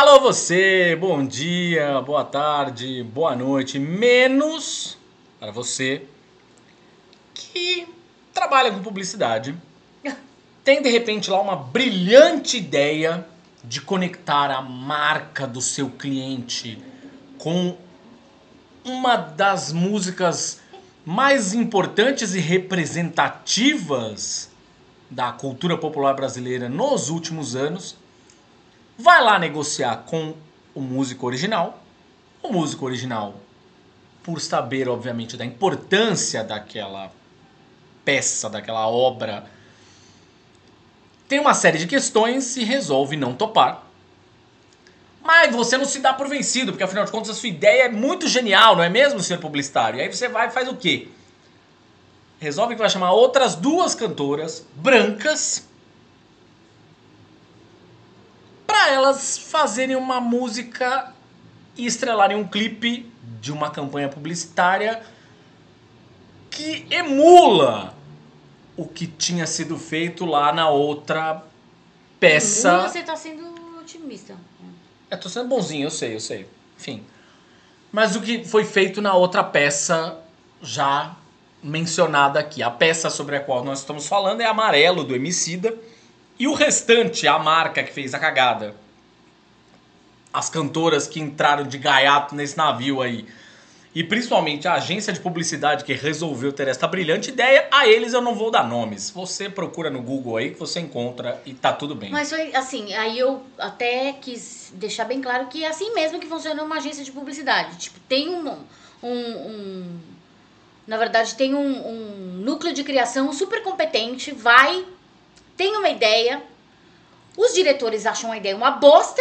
Alô você, bom dia, boa tarde, boa noite, menos para você que trabalha com publicidade, tem de repente lá uma brilhante ideia de conectar a marca do seu cliente com uma das músicas mais importantes e representativas da cultura popular brasileira nos últimos anos vai lá negociar com o músico original. O músico original, por saber, obviamente, da importância daquela peça, daquela obra, tem uma série de questões e resolve não topar. Mas você não se dá por vencido, porque afinal de contas a sua ideia é muito genial, não é mesmo, senhor publicitário? E aí você vai e faz o quê? Resolve que vai chamar outras duas cantoras brancas para elas fazerem uma música e estrelarem um clipe de uma campanha publicitária que emula o que tinha sido feito lá na outra peça. Você tá sendo otimista. É, tô sendo bonzinho, eu sei, eu sei. Enfim. Mas o que foi feito na outra peça já mencionada aqui. A peça sobre a qual nós estamos falando é Amarelo, do Emicida e o restante, a marca que fez a cagada. As cantoras que entraram de gaiato nesse navio aí. E principalmente a agência de publicidade que resolveu ter esta brilhante ideia, a eles eu não vou dar nomes. Você procura no Google aí que você encontra e tá tudo bem. Mas foi assim, aí eu até quis deixar bem claro que é assim mesmo que funciona uma agência de publicidade. Tipo, tem um. um, um na verdade, tem um, um núcleo de criação super competente, vai tem uma ideia, os diretores acham a ideia uma bosta,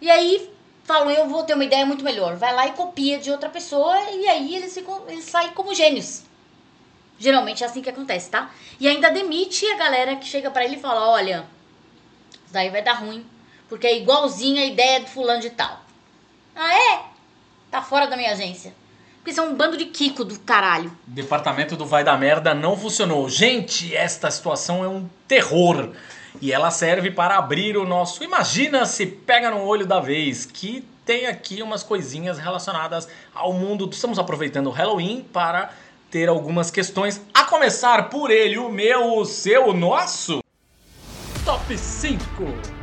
e aí falam, eu vou ter uma ideia muito melhor. Vai lá e copia de outra pessoa, e aí eles, ficam, eles saem como gênios. Geralmente é assim que acontece, tá? E ainda demite a galera que chega para ele e fala, olha, isso daí vai dar ruim, porque é igualzinho a ideia do fulano de tal. Ah, é? Tá fora da minha agência. Porque são um bando de Kiko do caralho. Departamento do Vai da Merda não funcionou. Gente, esta situação é um terror. E ela serve para abrir o nosso Imagina se pega no olho da vez, que tem aqui umas coisinhas relacionadas ao mundo. Estamos aproveitando o Halloween para ter algumas questões, a começar por ele, o meu, o seu, o nosso. Top 5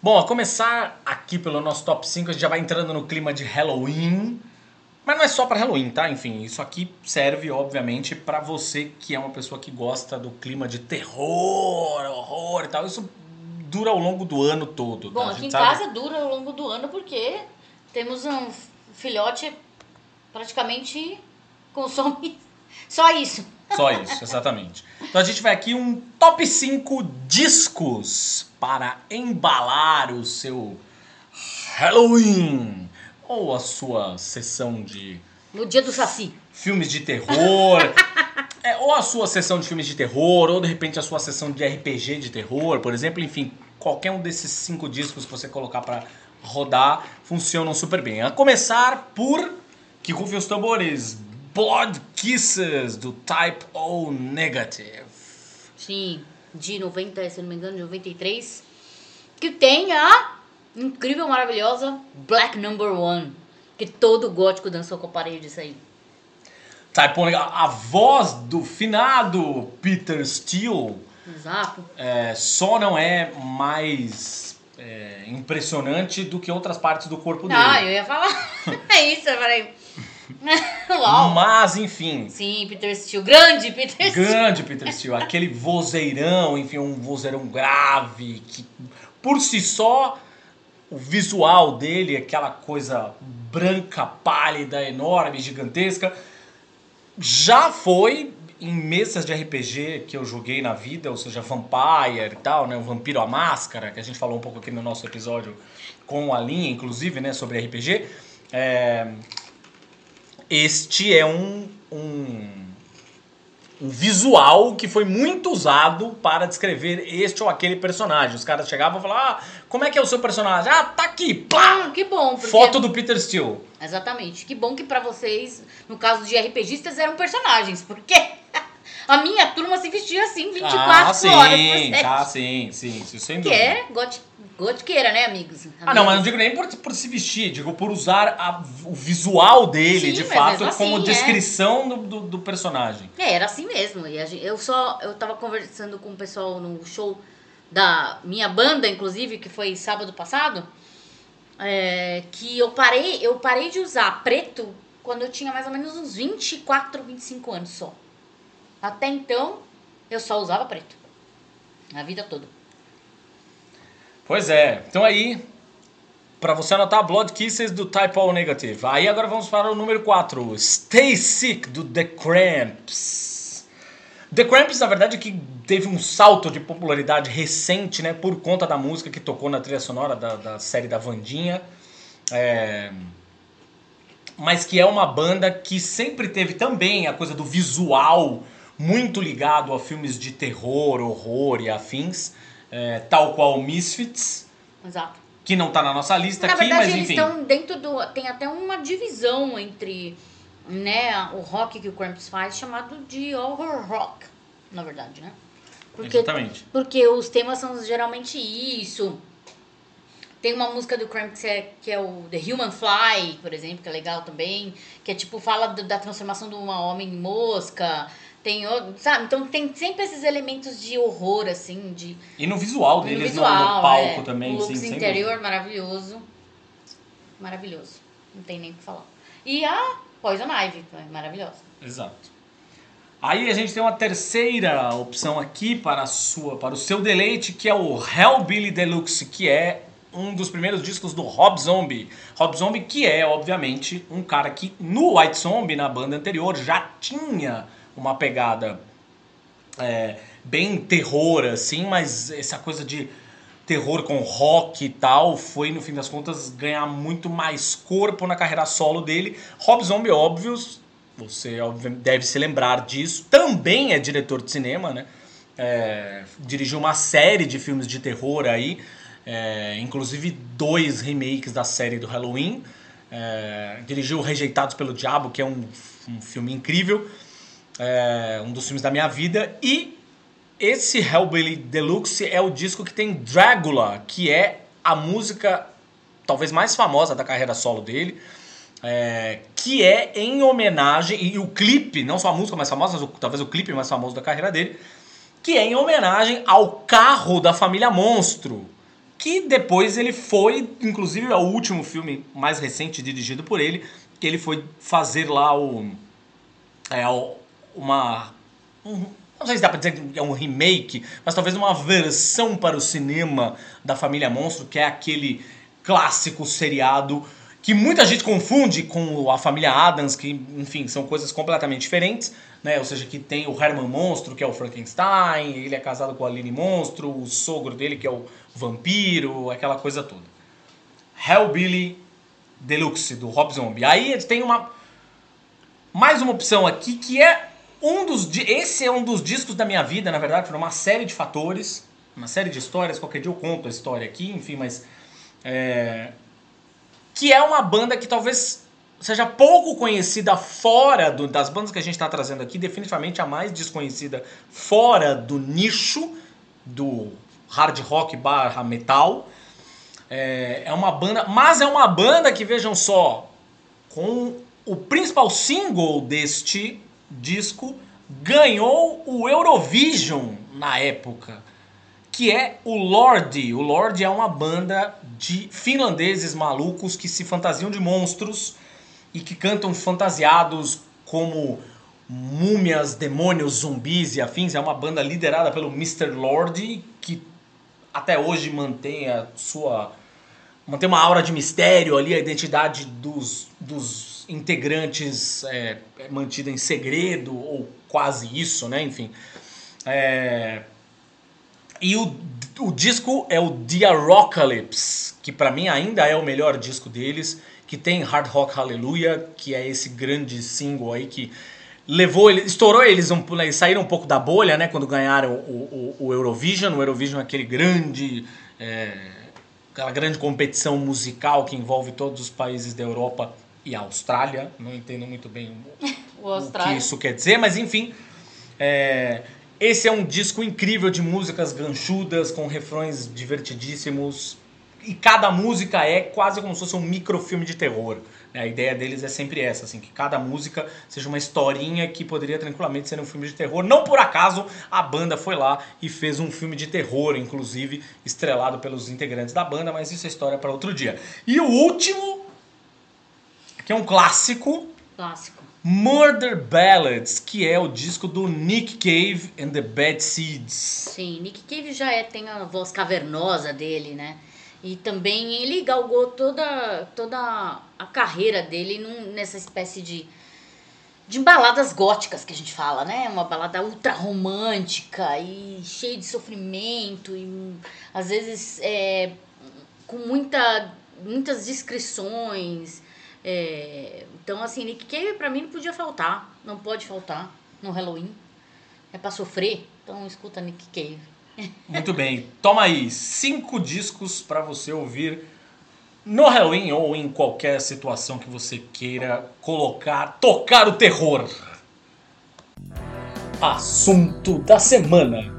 Bom, a começar aqui pelo nosso top 5, a gente já vai entrando no clima de Halloween. Mas não é só para Halloween, tá? Enfim, isso aqui serve, obviamente, para você que é uma pessoa que gosta do clima de terror, horror e tal. Isso dura ao longo do ano todo. Bom, tá? aqui em sabe... casa dura ao longo do ano porque temos um filhote praticamente consome só isso. Só isso, exatamente. Então a gente vai aqui um top 5 discos para embalar o seu Halloween ou a sua sessão de no dia do saci. Filmes de terror. é, ou a sua sessão de filmes de terror, ou de repente a sua sessão de RPG de terror, por exemplo, enfim, qualquer um desses cinco discos que você colocar para rodar funcionam super bem. A começar por que rufem os tambores, Blood Kisses do Type O Negative. Sim, de 90, se não me engano, de 93. Que tem a incrível, maravilhosa Black Number One. Que todo gótico dançou com a parede disso aí. Type O Negative. A voz do finado Peter Steele. Exato. É, só não é mais é, impressionante do que outras partes do corpo dele. Ah, eu ia falar. é isso, eu falei. Mas, enfim. Sim, Peter Steele. Grande Peter Steele. Grande Peter Steele. aquele vozeirão, enfim, um vozeirão grave, que por si só, o visual dele, aquela coisa branca, pálida, enorme, gigantesca, já foi em mesas de RPG que eu joguei na vida, ou seja, Vampire e tal, né? O Vampiro à Máscara, que a gente falou um pouco aqui no nosso episódio com a linha, inclusive, né? Sobre RPG. É, este é um, um um visual que foi muito usado para descrever este ou aquele personagem. Os caras chegavam e falavam, ah, como é que é o seu personagem? Ah, tá aqui, plá! Ah, que bom. Porque... Foto do Peter Steele. Exatamente. Que bom que para vocês, no caso de RPGistas, eram personagens. Porque a minha turma se vestia assim 24 ah, sim, horas por. Ah, sim, sim, sim, sem Que dúvida. é got gotiqueira, né, amigos? Ah, não, mas não digo nem por, por se vestir, digo por usar a- o visual dele, Sim, de fato, mesmo como assim, é. descrição do, do, do personagem. É, era assim mesmo. E a gente- eu só. Eu tava conversando com o pessoal no show da minha banda, inclusive, que foi sábado passado. é, que eu parei, eu parei de usar preto quando eu tinha mais ou menos uns 24, 25 anos só. Até então, eu só usava preto. A vida toda. Pois é, então aí, pra você anotar, Blood Kisses do Type O Negative. Aí agora vamos para o número 4, Stay Sick do The Cramps. The Cramps, na verdade, que teve um salto de popularidade recente, né, por conta da música que tocou na trilha sonora da, da série da Vandinha. É... Mas que é uma banda que sempre teve também a coisa do visual muito ligado a filmes de terror, horror e afins, é, tal qual Misfits, Exato. que não tá na nossa lista Na aqui, verdade, mas eles enfim. estão dentro do. Tem até uma divisão entre né, o rock que o Cramps faz, chamado de horror rock, na verdade, né? Porque, Exatamente. porque os temas são geralmente isso. Tem uma música do Cramps que é, que é o The Human Fly, por exemplo, que é legal também. Que é tipo, fala do- da transformação de uma homem em mosca. Tem outro, sabe? Então tem sempre esses elementos de horror, assim, de E no visual no deles, no- visual, no, palco é. também, o sim, looks sem interior dúvida. maravilhoso. Maravilhoso. Não tem nem o que falar. E a Poison Ivy, é maravilhosa. Exato. Aí a gente tem uma terceira opção aqui para, a sua, para o seu deleite, que é o Hellbilly Deluxe, que é um dos primeiros discos do Rob Zombie. Rob Zombie, que é, obviamente, um cara que no White Zombie, na banda anterior, já tinha uma pegada é, bem terror, assim, mas essa coisa de terror com rock e tal foi, no fim das contas, ganhar muito mais corpo na carreira solo dele. Rob Zombie, óbvios, você deve se lembrar disso, também é diretor de cinema, né? É, dirigiu uma série de filmes de terror aí, é, inclusive dois remakes da série do Halloween. É, dirigiu Rejeitados pelo Diabo, que é um, um filme incrível, é, um dos filmes da minha vida. E esse Hellbilly Deluxe é o disco que tem Dragula, que é a música talvez mais famosa da carreira solo dele. é, que é em homenagem, e o clipe, não só a música mais famosa, mas o- talvez o clipe mais famoso da carreira dele, que é em homenagem ao carro da família Monstro, que depois ele foi, inclusive é o último filme mais recente dirigido por ele, que ele foi fazer lá o é o- uma um- não sei se dá pra dizer que é um remake, mas talvez uma versão para o cinema da família Monstro, que é aquele clássico seriado que muita gente confunde com a família Adams, que, enfim, são coisas completamente diferentes, né? Ou seja, que tem o Herman Monstro, que é o Frankenstein, ele é casado com a Aline Monstro, o sogro dele, que é o vampiro, aquela coisa toda. Hellbilly Deluxe, do Rob Zombie. Aí tem uma mais uma opção aqui que é um dos esse é um dos discos da minha vida, na verdade, por uma série de fatores, uma série de histórias, qualquer dia eu conto a história aqui, enfim, mas é, que é uma banda que talvez seja pouco conhecida fora do- das bandas que a gente está trazendo aqui, definitivamente a mais desconhecida fora do nicho do hard rock barra metal. É, é uma banda, mas é uma banda que vejam só, com o principal single deste disco ganhou o Eurovision na época, que é o Lorde. O Lorde é uma banda de finlandeses malucos que se fantasiam de monstros e que cantam fantasiados como múmias, demônios, zumbis e afins. É uma banda liderada pelo Mr. Lorde, que até hoje mantém a sua manter uma aura de mistério ali, a identidade dos, dos integrantes é, mantida em segredo, ou quase isso, né? Enfim. É... E o, o disco é o Diarocalypse, que para mim ainda é o melhor disco deles, que tem Hard Rock Hallelujah, que é esse grande single aí que levou ele, estourou eles, um, eles saíram um pouco da bolha, né, quando ganharam o, o, o Eurovision. O Eurovision é aquele grande, é, aquela grande competição musical que envolve todos os países da Europa e a Austrália. Não entendo muito bem o, o que isso quer dizer, mas enfim. É, esse é um disco incrível de músicas ganchudas, com refrões divertidíssimos. E cada música é quase como se fosse um microfilme de terror. A ideia deles é sempre essa, assim, que cada música seja uma historinha que poderia tranquilamente ser um filme de terror. Não por acaso a banda foi lá e fez um filme de terror, inclusive, estrelado pelos integrantes da banda, mas isso é história para outro dia. E o último, que é um clássico. Clássico. Murder Ballads, que é o disco do Nick Cave and the Bad Seeds. Sim, Nick Cave já é, tem a voz cavernosa dele, né? E também ele galgou toda, toda a carreira dele num, nessa espécie de, de baladas góticas que a gente fala, né? Uma balada ultra romântica e cheia de sofrimento e às vezes é, com muita, muitas descrições. É, então, assim, Nick Cave pra mim não podia faltar, não pode faltar no Halloween. É pra sofrer, então escuta Nick Cave. Muito bem. Toma aí cinco discos para você ouvir no Halloween ou em qualquer situação que você queira colocar, tocar o terror. Assunto da semana.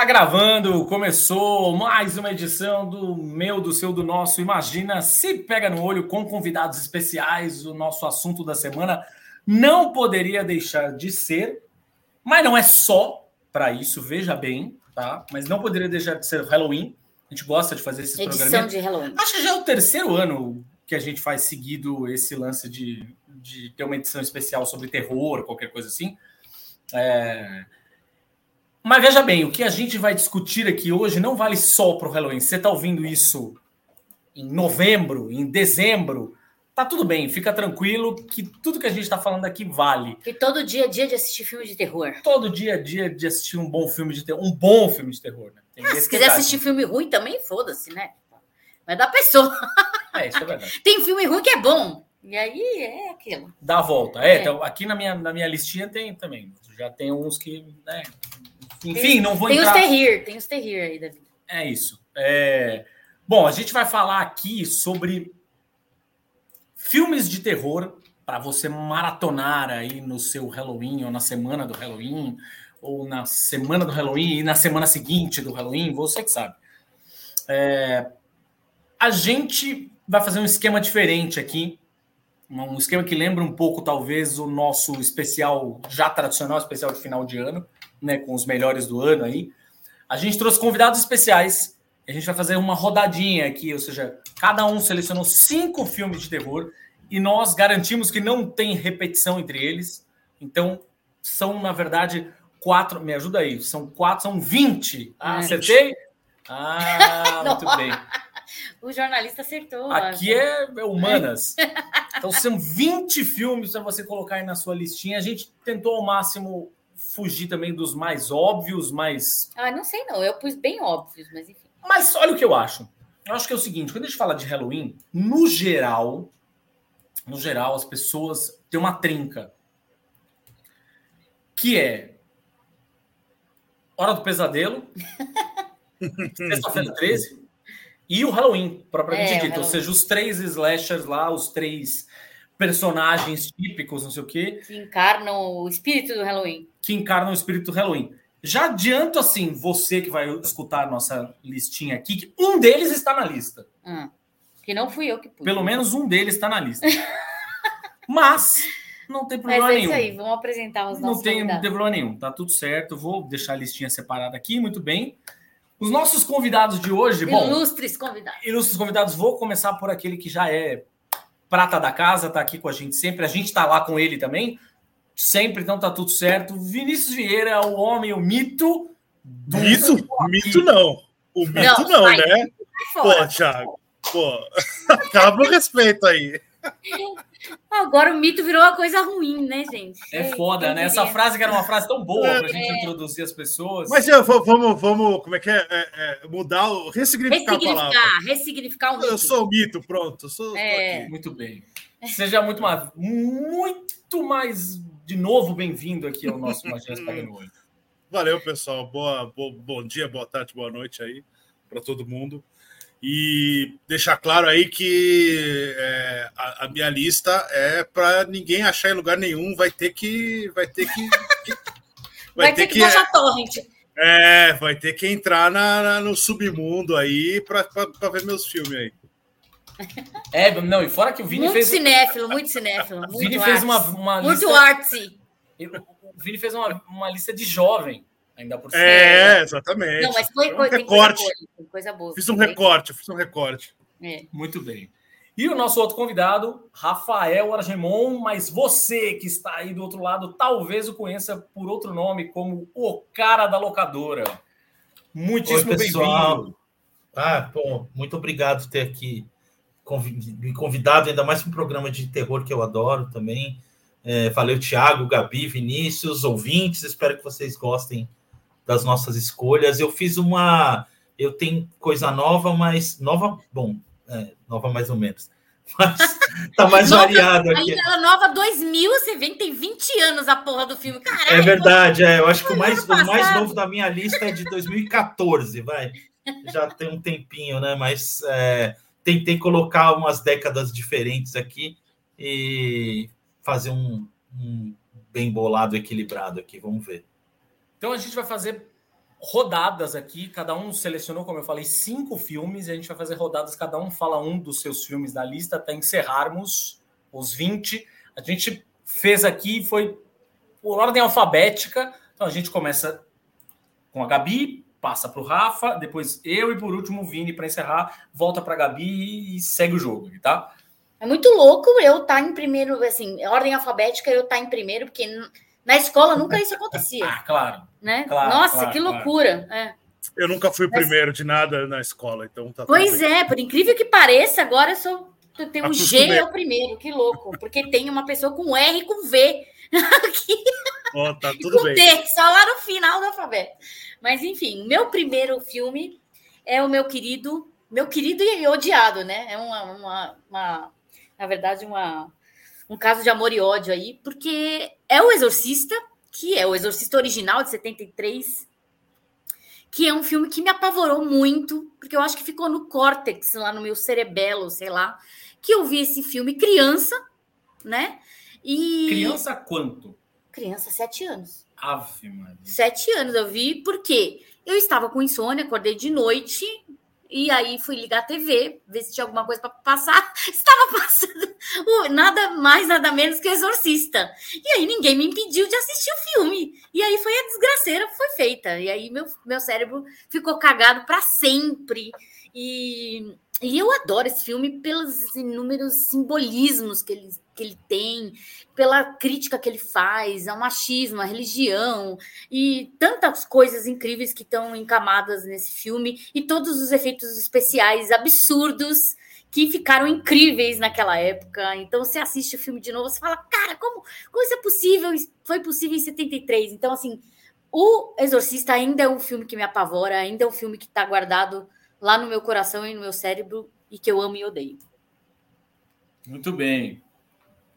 Tá gravando, começou mais uma edição do meu, do seu, do nosso. Imagina se pega no olho com convidados especiais. O nosso assunto da semana não poderia deixar de ser, mas não é só para isso, veja bem, tá? Mas não poderia deixar de ser Halloween. A gente gosta de fazer esses Edição programas. de Halloween. Acho que já é o terceiro ano que a gente faz seguido esse lance de, de ter uma edição especial sobre terror, qualquer coisa assim. É... Mas veja bem, o que a gente vai discutir aqui hoje não vale só para o Halloween. Você está ouvindo isso em novembro, em dezembro, tá tudo bem, fica tranquilo que tudo que a gente está falando aqui vale. E todo dia é dia de assistir filme de terror. Todo dia é dia de assistir um bom filme de terror, um bom filme de terror, né? Ah, se quiser assistir filme ruim também, foda-se, né? Mas da pessoa. É, isso é verdade. tem filme ruim que é bom. E aí é aquilo. Dá a volta. É, é. Então, aqui na minha, na minha listinha tem também. Já tem uns que, né? Enfim, tem, não vou tem entrar... Tem os terrir, tem os terrir aí, David. É isso. É... Bom, a gente vai falar aqui sobre Filmes de terror para você maratonar aí no seu Halloween ou na semana do Halloween ou na semana do Halloween e na semana seguinte do Halloween, você que sabe. É, a gente vai fazer um esquema diferente aqui, um esquema que lembra um pouco talvez o nosso especial já tradicional, especial de final de ano, né, com os melhores do ano aí. A gente trouxe convidados especiais. A gente vai fazer uma rodadinha aqui, ou seja, cada um selecionou cinco filmes de terror e nós garantimos que não tem repetição entre eles. Então, são, na verdade, quatro. Me ajuda aí, são quatro, são 20. Ah, acertei? Ah, muito bem. O jornalista acertou. Aqui é, é humanas. Então são 20 filmes para você colocar aí na sua listinha. A gente tentou ao máximo fugir também dos mais óbvios, mais. Ah, não sei não. Eu pus bem óbvios, mas enfim. Mas olha o que eu acho. Eu acho que é o seguinte: quando a gente fala de Halloween, no geral, no geral, as pessoas têm uma trinca. Que é Hora do Pesadelo, Sexta-feira 13 e o Halloween, propriamente é, dito. Ou seja, os três slashers lá, os três personagens típicos, não sei o quê. Que encarnam o espírito do Halloween. Que encarnam o espírito do Halloween. Já adianto, assim, você que vai escutar a nossa listinha aqui, que um deles está na lista. Hum. Que não fui eu que pus. Pelo menos um deles está na lista. Mas não tem problema Mas é nenhum. isso aí, vamos apresentar os não nossos tem, não tem problema nenhum, tá tudo certo. Vou deixar a listinha separada aqui, muito bem. Os nossos convidados de hoje, bom. Ilustres convidados. Ilustres convidados, vou começar por aquele que já é prata da casa, tá aqui com a gente sempre. A gente tá lá com ele também, sempre, então tá tudo certo. Vinícius Vieira, o homem, o mito Isso? Mito não. O mito não, vai, né? Pô, Thiago. Pô, acaba o respeito aí. Agora o mito virou uma coisa ruim, né, gente? É foda, né? Essa frase que era uma frase tão boa pra gente introduzir as pessoas. Mas eu, vamos, vamos, como é que é? é, é mudar, o, ressignificar, ressignificar a palavra. Ressignificar o mito. Eu sou o mito, pronto. Sou, É. Muito bem. Seja muito mais, muito mais de novo bem-vindo aqui ao nosso Magias Pagando Olho. Valeu, pessoal. Boa, bo- bom dia, boa tarde, boa noite aí para todo mundo. E deixar claro aí que é, a, a minha lista é para ninguém achar em lugar nenhum. Vai ter que, vai ter que, que- Vai, ter que, baixar torrent. é, vai ter que entrar na, na- no submundo aí para ver meus filmes aí. É, não, e fora que o Vini Muito fez. cinéfilo, muito cinéfilo. O Muito Vini fez uma, uma Muito lista. artsy. O Vini fez uma, uma lista de jovem, ainda por cima. É, exatamente. Não, mas foi um coisa, tem coisa recorte. boa. Coisa boa. Fiz um recorte, fiz um recorte. É. Muito bem. E o nosso outro convidado, Rafael Argemon, mas você que está aí do outro lado, talvez o conheça por outro nome, como o cara da locadora. Muitíssimo bem-vindo. Ah, bom, muito obrigado por ter aqui me convidado, ainda mais para um programa de terror que eu adoro também. É, valeu, Thiago, Gabi, Vinícius, ouvintes. Espero que vocês gostem das nossas escolhas. Eu fiz uma. Eu tenho coisa nova, mas. Nova, bom, é, nova mais ou menos. Mas tá mais Nova- variado aqui. Ainda a nova 2000, você que tem 20 anos a porra do filme. Caralho, É verdade, é. Eu acho que o mais, o mais novo da minha lista é de 2014, vai. Já tem um tempinho, né? Mas é, tentei colocar umas décadas diferentes aqui e fazer um, um bem bolado, equilibrado aqui. Vamos ver. Então a gente vai fazer rodadas aqui, cada um selecionou, como eu falei, cinco filmes, e a gente vai fazer rodadas, cada um fala um dos seus filmes da lista até encerrarmos os 20. A gente fez aqui, foi por ordem alfabética, então a gente começa com a Gabi, passa para o Rafa, depois eu e por último o Vini para encerrar, volta para a Gabi e segue o jogo, tá? É muito louco eu estar em primeiro, assim, ordem alfabética eu estar em primeiro, porque na escola nunca isso acontecia, Ah, claro. né? Claro, Nossa, claro, que claro. loucura. é. Eu nunca fui o Mas- primeiro de nada na escola, então tá tudo Pois é, por incrível que pareça, agora eu sou. eu tenho o G é o primeiro, que louco. Porque tem uma pessoa com R e com V. Aqui, Ó, tá e tudo com bem. T, só lá no final do alfabeto. Mas enfim, meu primeiro filme é o meu querido, meu querido e odiado, né? É uma, uma, uma- na verdade, uma, um caso de amor e ódio aí, porque é o Exorcista, que é o Exorcista original de 73, que é um filme que me apavorou muito, porque eu acho que ficou no córtex, lá no meu cerebelo, sei lá, que eu vi esse filme criança, né? E Criança quanto? criança, sete anos. Ave Maria. Sete anos eu vi, porque eu estava com insônia, acordei de noite, e aí fui ligar a TV, ver se tinha alguma coisa para passar. Estava passando nada mais, nada menos que o Exorcista. E aí ninguém me impediu de assistir o filme. E aí foi a desgraceira foi feita. E aí meu, meu cérebro ficou cagado para sempre. E, e eu adoro esse filme pelos inúmeros simbolismos que ele, que ele tem, pela crítica que ele faz ao machismo, à religião e tantas coisas incríveis que estão encamadas nesse filme e todos os efeitos especiais absurdos que ficaram incríveis naquela época. Então você assiste o filme de novo, você fala, cara, como, como isso é possível? Foi possível em 73. Então, assim, o Exorcista ainda é um filme que me apavora, ainda é um filme que está guardado lá no meu coração e no meu cérebro e que eu amo e odeio. Muito bem.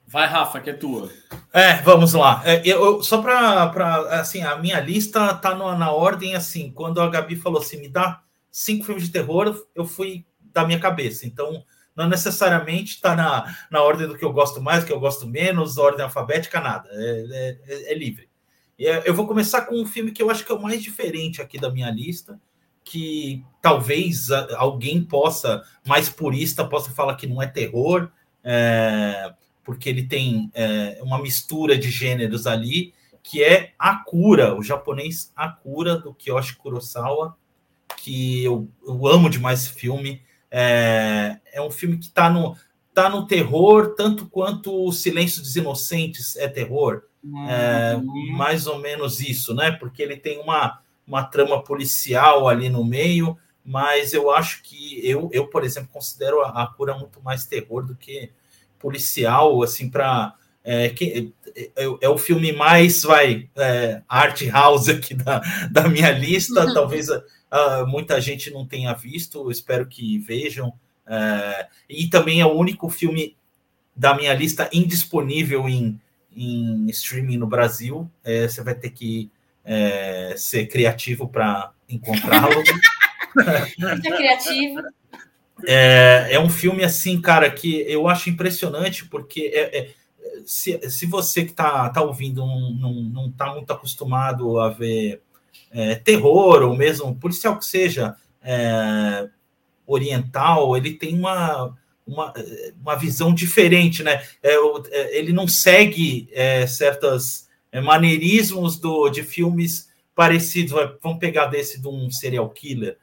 Vai, Rafa, que é tua. É, vamos lá. É, eu, só para assim, a minha lista tá no- na ordem assim. Quando a Gabi falou assim, me dá cinco filmes de terror, eu fui da minha cabeça. Então, não necessariamente está na, na ordem do que eu gosto mais, que eu gosto menos, ordem alfabética, nada. É, é- é livre. E, é, Eu vou começar com um filme que eu acho que é o mais diferente aqui da minha lista, que talvez a- alguém possa, mais purista, possa falar que não é terror, é, porque ele tem é, uma mistura de gêneros ali, que é Akura, o japonês Akura, do Kiyoshi Kurosawa, que eu, eu amo demais esse filme. É, é um filme que está no, tá no terror, tanto quanto O Silêncio dos Inocentes é terror. É, mais ou menos isso, né? Porque ele tem uma, uma trama policial ali no meio, mas eu acho que eu, eu por exemplo, considero a, a cura muito mais terror do que policial, assim, para é, que, é, é, é, o filme mais vai é, art house aqui da, da minha lista. Uhum. Talvez uh, muita gente não tenha visto, espero que vejam. É, e também é o único filme da minha lista indisponível em, em streaming no Brasil. É, você vai ter que é, ser criativo para encontrá-lo. Muito criativo. É, é um filme assim, cara, que eu acho impressionante, porque é, é se, se você que está tá ouvindo não está muito acostumado a ver é, terror, ou mesmo policial que seja é, oriental, ele tem uma, uma, uma visão diferente, né? É, é ele não segue é, certos é, maneirismos do, de filmes parecidos. Vamos pegar desse de um serial killer,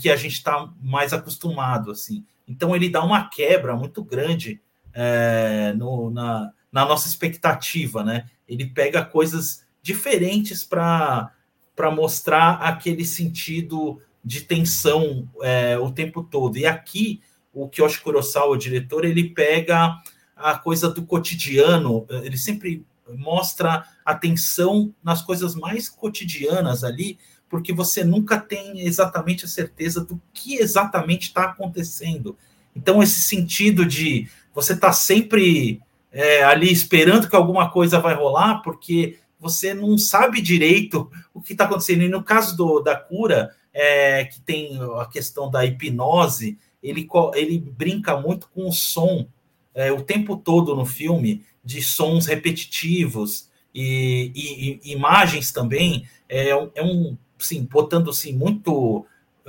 que a gente está mais acostumado, assim. Então ele dá uma quebra muito grande é, no, na, na nossa expectativa, né? Ele pega coisas diferentes para mostrar aquele sentido de tensão é, o tempo todo. E aqui, o Kyoshi Kurosawa, o diretor, ele pega a coisa do cotidiano, ele sempre mostra atenção nas coisas mais cotidianas ali, porque você nunca tem exatamente a certeza do que exatamente está acontecendo. Então, esse sentido de você está sempre é, ali esperando que alguma coisa vai rolar, porque você não sabe direito o que está acontecendo. E no caso do, da cura, é, que tem a questão da hipnose, ele, ele brinca muito com o som é, o tempo todo no filme, de sons repetitivos e, e, e imagens também. É, é um, sim, botando assim, muito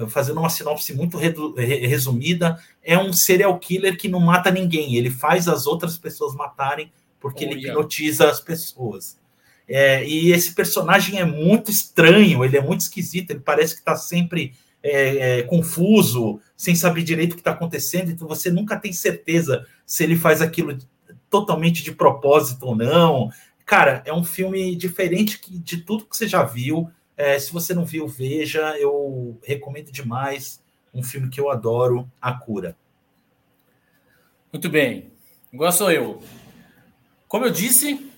fazendo uma sinopse muito resumida, é um serial killer que não mata ninguém, ele faz as outras pessoas matarem porque oh, ele yeah. hipnotiza as pessoas. É, e esse personagem é muito estranho, ele é muito esquisito, ele parece que está sempre é, é, confuso, sem saber direito o que está acontecendo, então você nunca tem certeza se ele faz aquilo totalmente de propósito ou não. Cara, é um filme diferente de tudo que você já viu. É, se você não viu, veja. Eu recomendo demais. Um filme que eu adoro, A Cura. Muito bem. Igual sou eu. Como eu disse,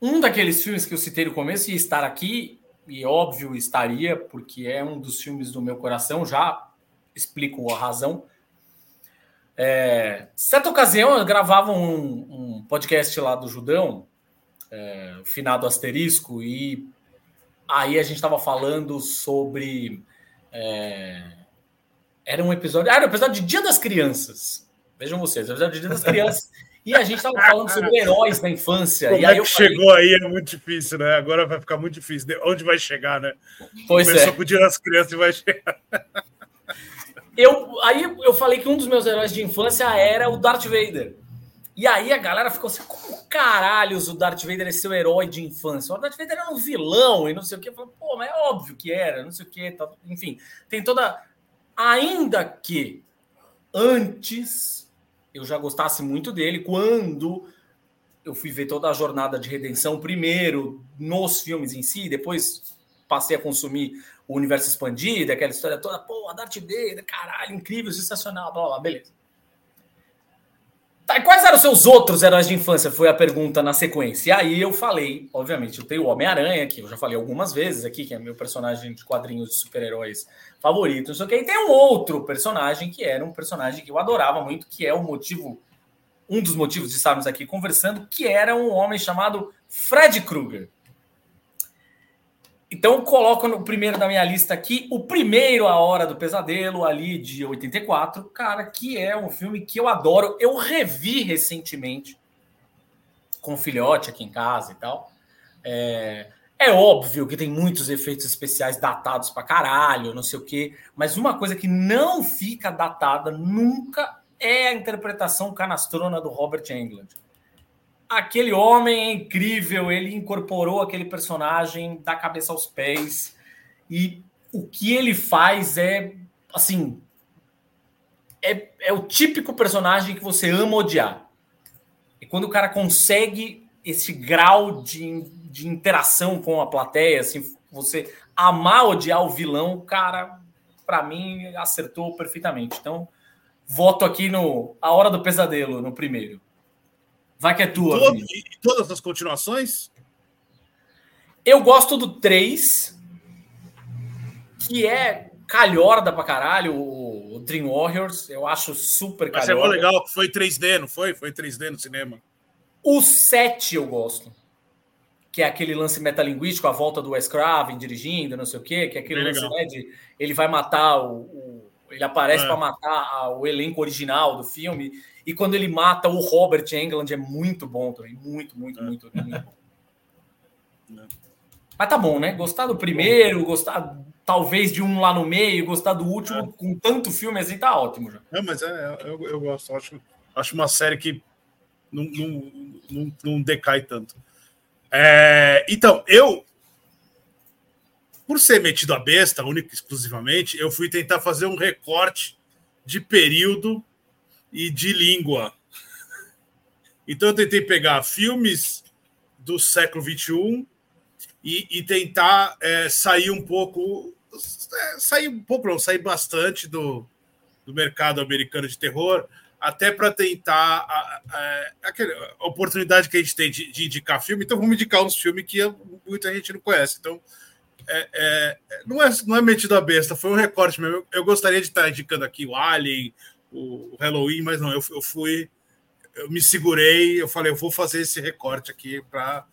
um daqueles filmes que eu citei no começo ia estar aqui, e óbvio estaria, porque é um dos filmes do meu coração, já explico a razão. É, certa ocasião eu gravava um, um podcast lá do Judão, é, finado asterisco, e Aí a gente estava falando sobre. É... Era um episódio. Ah, era um episódio de Dia das Crianças. Vejam vocês, episódio de Dia das Crianças. E a gente estava falando sobre heróis da infância. Como e aí é que falei... chegou aí é muito difícil, né? Agora vai ficar muito difícil. Onde vai chegar, né? Pois Começou é. com o Dia das Crianças e vai chegar. Eu, aí eu falei que um dos meus heróis de infância era o Darth Vader. E aí a galera ficou assim, como caralhos o Darth Vader é seu herói de infância? O Darth Vader era um vilão e não sei o que. Eu falei, pô, mas é óbvio que era, não sei o que. Enfim, tem toda... Ainda que antes eu já gostasse muito dele, quando eu fui ver toda a jornada de redenção, primeiro nos filmes em si, depois passei a consumir o universo expandido, aquela história toda, pô, a Darth Vader, caralho, incrível, sensacional, blá, blá, beleza. Tá, quais eram os seus outros heróis de infância? Foi a pergunta na sequência. E aí eu falei, obviamente, eu tenho o Homem-Aranha, que eu já falei algumas vezes aqui, que é meu personagem de quadrinhos de super-heróis favorito, não sei o que. E tem um outro personagem que era um personagem que eu adorava muito, que é o motivo, um dos motivos de estarmos aqui conversando, que era um homem chamado Fred Krueger. Então, coloco no primeiro da minha lista aqui, o primeiro A Hora do Pesadelo, ali de 84, cara, que é um filme que eu adoro. Eu revi recentemente com o filhote aqui em casa e tal. É, é óbvio que tem muitos efeitos especiais datados pra caralho, não sei o quê, mas uma coisa que não fica datada nunca é a interpretação canastrona do Robert Englund aquele homem é incrível, ele incorporou aquele personagem da cabeça aos pés e o que ele faz é assim é, é o típico personagem que você ama odiar. E quando o cara consegue esse grau de, de interação com a plateia, assim, você amar odiar o vilão, cara, para mim acertou perfeitamente. Então, voto aqui no A Hora do Pesadelo, no primeiro. Vai que é tua. Todo, e todas as continuações? Eu gosto do 3, que é calhorda pra caralho, o Dream Warriors. Eu acho super calhorda. Mas é legal, foi 3D, não foi? Foi 3D no cinema. O 7 eu gosto. Que é aquele lance metalinguístico, a volta do Wes Craven dirigindo, não sei o quê, que é aquele Bem lance né, de ele vai matar o. o ele aparece é. para matar o elenco original do filme. E quando ele mata o Robert Englund é muito bom também. Muito, muito, é. muito, muito bom. É. Mas tá bom, né? Gostar do primeiro, gostar talvez de um lá no meio, gostar do último, é. com tanto filme assim, tá ótimo já. É, mas é, eu, eu gosto. Acho, acho uma série que não, não, não, não decai tanto. É, então, eu, por ser metido a besta, única exclusivamente, eu fui tentar fazer um recorte de período e de língua. Então, eu tentei pegar filmes do século XXI e, e tentar é, sair um pouco. É, sair um pouco, não, sair bastante do, do mercado americano de terror, até para tentar a, a, a, oportunidade que a gente tem de, de, indicar filme. Então, vamos indicar uns filmes que muita gente não conhece. Então, é, é, não, é, não é metido a besta, foi um recorte mesmo. Eu, eu, gostaria de estar indicando aqui o Alien, o, Halloween, mas não, eu, eu fui. Eu me segurei, eu falei, eu vou fazer esse recorte aqui para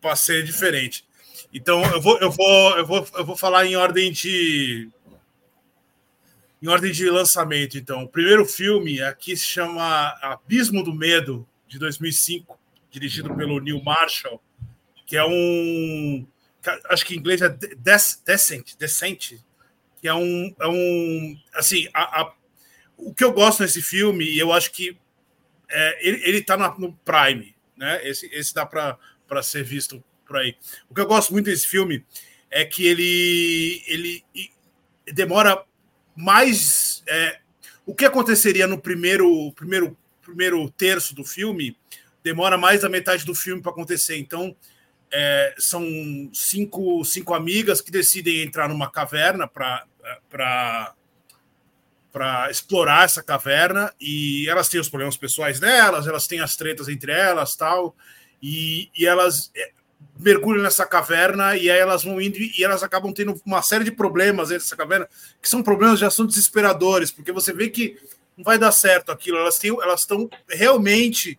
para ser diferente. Então eu vou, eu vou, eu vou, eu vou falar em ordem de em ordem de lançamento. Então, o primeiro filme aqui se chama Abismo do Medo de 2005, dirigido pelo Neil Marshall, que é um acho que em inglês é Descent, Descent, que é um, é um assim, a, a, o que eu gosto nesse filme, e eu acho que é, ele, ele tá no Prime, né? Esse, esse dá para para ser visto por aí. O que eu gosto muito desse filme é que ele, ele demora mais. É, o que aconteceria no primeiro, primeiro, primeiro terço do filme demora mais da metade do filme para acontecer. Então, é, são cinco, cinco amigas que decidem entrar numa caverna para para explorar essa caverna e elas têm os problemas pessoais delas, elas têm as tretas entre elas, tal e, e elas é, mergulham nessa caverna e aí elas vão indo e elas acabam tendo uma série de problemas nessa caverna, que são problemas já são desesperadores, porque você vê que não vai dar certo aquilo, elas têm, elas estão realmente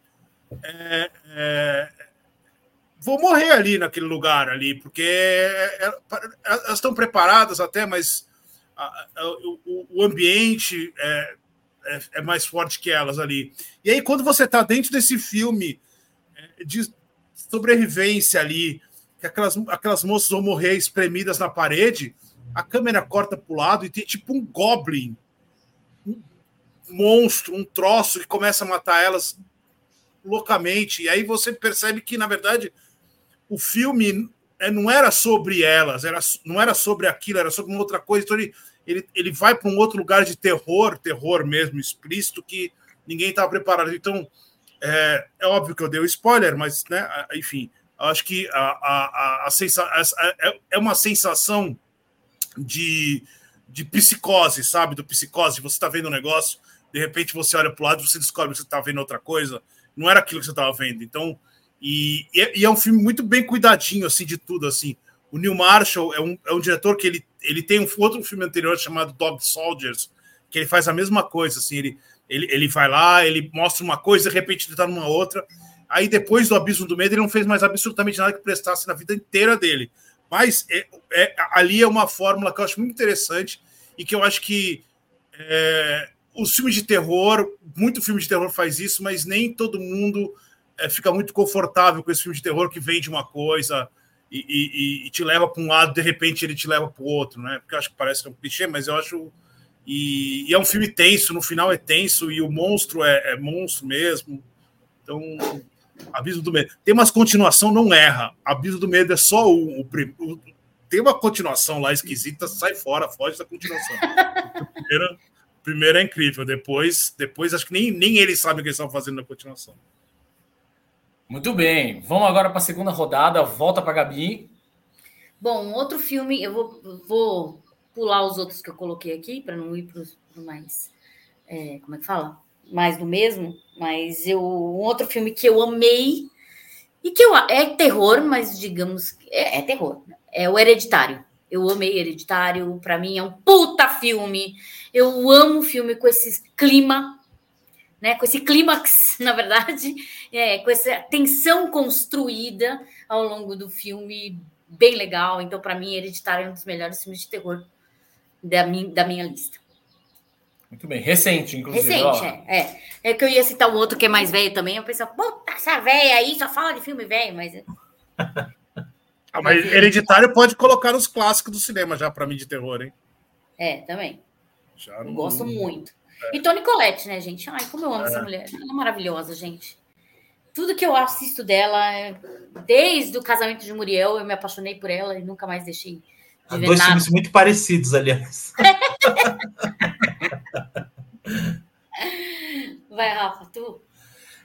é, é, vou morrer ali naquele lugar ali, porque é, é, elas estão preparadas até, mas a, a, o, o, ambiente é, é, é, mais forte que elas ali. E aí, quando você está dentro desse filme de sobrevivência ali, que aquelas, aquelas moças vão morrer espremidas na parede, a câmera corta para o lado e tem tipo um goblin, um monstro, um troço que começa a matar elas loucamente. E aí você percebe que, na verdade, o filme é, não era sobre elas, era, não era sobre aquilo, era sobre uma outra coisa. Então ele, ele, ele vai para um outro lugar de terror, terror mesmo, explícito, que ninguém estava preparado. Então, é, é óbvio que eu dei o spoiler, mas, né, enfim, acho que a, a, a, sensa, a, é, é uma sensação de, de psicose, sabe? Do psicose. Você está vendo um negócio, de repente você olha para o lado e você descobre que você está vendo outra coisa. Não era aquilo que você estava vendo. Então, e, e, é um filme muito bem cuidadinho, assim, de tudo, assim. O Neil Marshall é um, é um diretor que ele, ele tem um outro filme anterior chamado Dog Soldiers, que ele faz a mesma coisa, assim, ele ele, ele vai lá, ele mostra uma coisa, de repente ele está numa outra. Aí depois do Abismo do Medo, ele não fez mais absolutamente nada que prestasse na vida inteira dele. Mas é, é, ali é uma fórmula que eu acho muito interessante e que eu acho que é, os filmes de terror, muito filme de terror faz isso, mas nem todo mundo é, fica muito confortável com esse filme de terror que vende uma coisa e, e, e te leva para um lado, de repente ele te leva para o outro, né? Porque eu acho que parece que é um clichê, mas eu acho e, e, é um filme tenso, no final é tenso, e o monstro é, é monstro mesmo. Então, Abismo do Medo. Tem umas continuação, não erra. Abismo do Medo é só o, o, tem uma continuação lá esquisita, sai fora, foge da continuação. primeiro, primeiro é incrível, depois, depois acho que nem, nem eles sabem o que eles estão fazendo na continuação. Muito bem, vamos agora para a segunda rodada, volta para Gabi. Bom, outro filme, eu vou, vou pular os outros que eu coloquei aqui, para não ir para o mais. É, como é que fala? Mais do mesmo. Mas eu, um outro filme que eu amei, e que eu, é terror, mas digamos. É, é terror. É o Hereditário. Eu amei Hereditário, para mim é um puta filme. Eu amo filme com esse clima, né? Com esse clímax, na verdade, é, com essa tensão construída ao longo do filme, bem legal. Então, para mim, Hereditário é um dos melhores filmes de terror da minha, da minha lista. Muito bem, recente, inclusive. Recente, é, é. É que eu ia citar um outro que é mais velho também. Eu pensava, puta, essa velha aí só fala de filme velho, mas. ah, mas Hereditário pode colocar os clássicos do cinema já para mim de terror, hein? É, também. Já não... Gosto muito. É. E Toni Collette, né, gente? Ai, como eu amo é. essa mulher. Ela é maravilhosa, gente. Tudo que eu assisto dela, desde o casamento de Muriel, eu me apaixonei por ela e nunca mais deixei de ver Dois nada. filmes muito parecidos, aliás. Vai, Rafa, tu.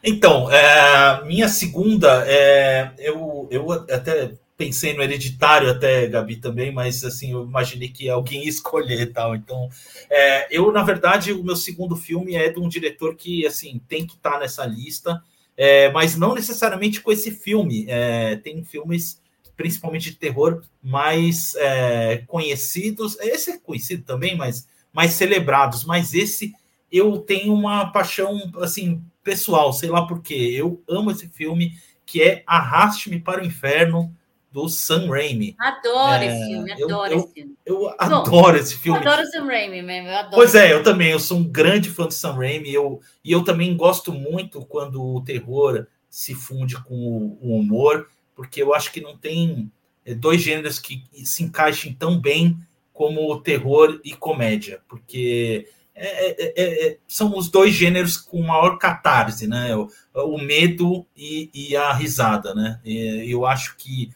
Então, é, minha segunda, é, eu, eu até pensei no hereditário até, Gabi, também, mas assim, eu imaginei que alguém ia escolher tal. Então, é, eu, na verdade, o meu segundo filme é de um diretor que assim tem que estar tá nessa lista, é, mas não necessariamente com esse filme. É, tem filmes, principalmente de terror, mais é, conhecidos. Esse é conhecido também, mas mais celebrados. Mas esse eu tenho uma paixão assim pessoal, sei lá por quê. Eu amo esse filme que é Arraste-me para o Inferno do Sam Raimi. Adoro é, esse filme, adoro eu, esse filme. Eu, eu adoro esse filme. Eu adoro o Sam Raimi mesmo. Pois é, eu também, eu sou um grande fã do Sam Raimi, eu, e eu também gosto muito quando o terror se funde com o, o humor, porque eu acho que não tem é, dois gêneros que se encaixem tão bem como o terror e comédia, porque é, é, é, é são os dois gêneros com maior catarse, né? O, o medo e, e, a risada, né? E, eu acho que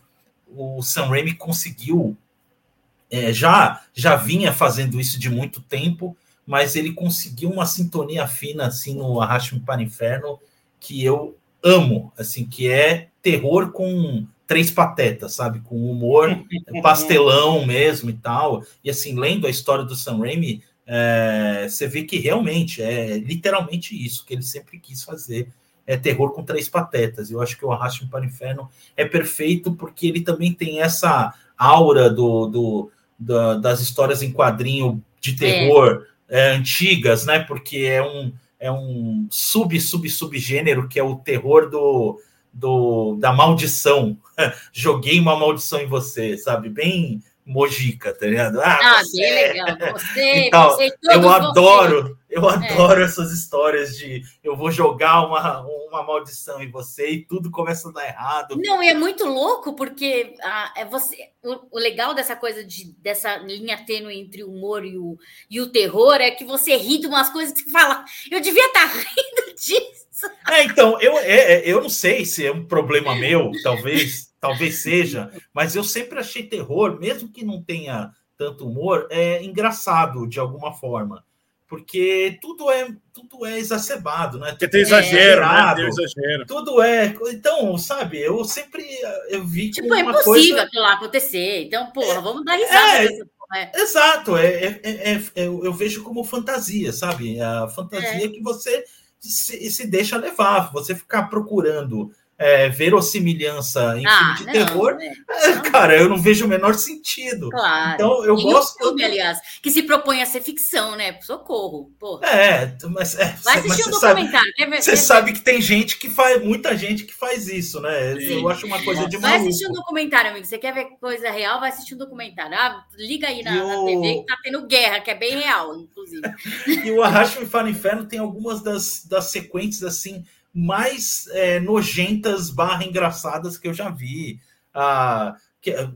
o Sam Raimi conseguiu, é, já, já vinha fazendo isso de muito tempo, mas ele conseguiu uma sintonia fina assim no Arraste-me para o Inferno que eu amo, assim, que é terror com três patetas, sabe? Com humor pastelão mesmo e tal. E assim, lendo a história do Sam Raimi, é, você vê que realmente é literalmente isso que ele sempre quis fazer é terror com três patetas. Eu acho que o Arraste para o Inferno é perfeito porque ele também tem essa aura do, do da, das histórias em quadrinho de terror é. É, antigas, né? Porque é um, é um sub, sub, subgênero que é o terror do, do da maldição. Joguei uma maldição em você, sabe? Bem Mojica, tá ligado? Ah, ah você... bem legal. Você, então, você eu adoro, eu é. adoro é. essas histórias de eu vou jogar uma, uma maldição em você e tudo começa a dar errado. Não, e é muito louco porque ah, é você, o, o, legal dessa coisa de dessa linha tênue entre o humor e o, e o terror é que você ri de umas coisas que você fala, eu devia estar tá rindo disso. É, então, eu, é, é, eu não sei se é um problema meu, talvez talvez seja, mas eu sempre achei terror, mesmo que não tenha tanto humor, é engraçado de alguma forma. Porque tudo é tudo é exacerbado, né? Porque tem exagero, é né? Tem exagero. Tudo é. Então, sabe, eu sempre eu vi Tipo, é impossível coisa... aquilo lá acontecer. Então, porra, é, vamos dar risada. É, é. Exato, é, é, é, é, eu vejo como fantasia, sabe? A fantasia que você se, se deixa levar, você ficar procurando é, verossimilhança em ah, filme de não, terror, né? cara, eu não vejo o menor sentido. Claro. Então eu e gosto. Um filme, aliás, que se propõe a ser ficção, né? Socorro. Porra. É, mas. É, Vai assistir um documentário. Sabe, ver, você sabe que tem gente que faz, muita gente que faz isso, né? Sim. Eu acho uma coisa de Vai assistir um documentário, amigo. Você quer ver coisa real? Vai assistir um documentário. Ah, liga aí na, na TV que tá tendo guerra, que é bem real, inclusive. e o Arrasto-me para o Inferno tem algumas das, das sequências assim mais é, nojentas barra engraçadas que eu já vi. Ah, que, é,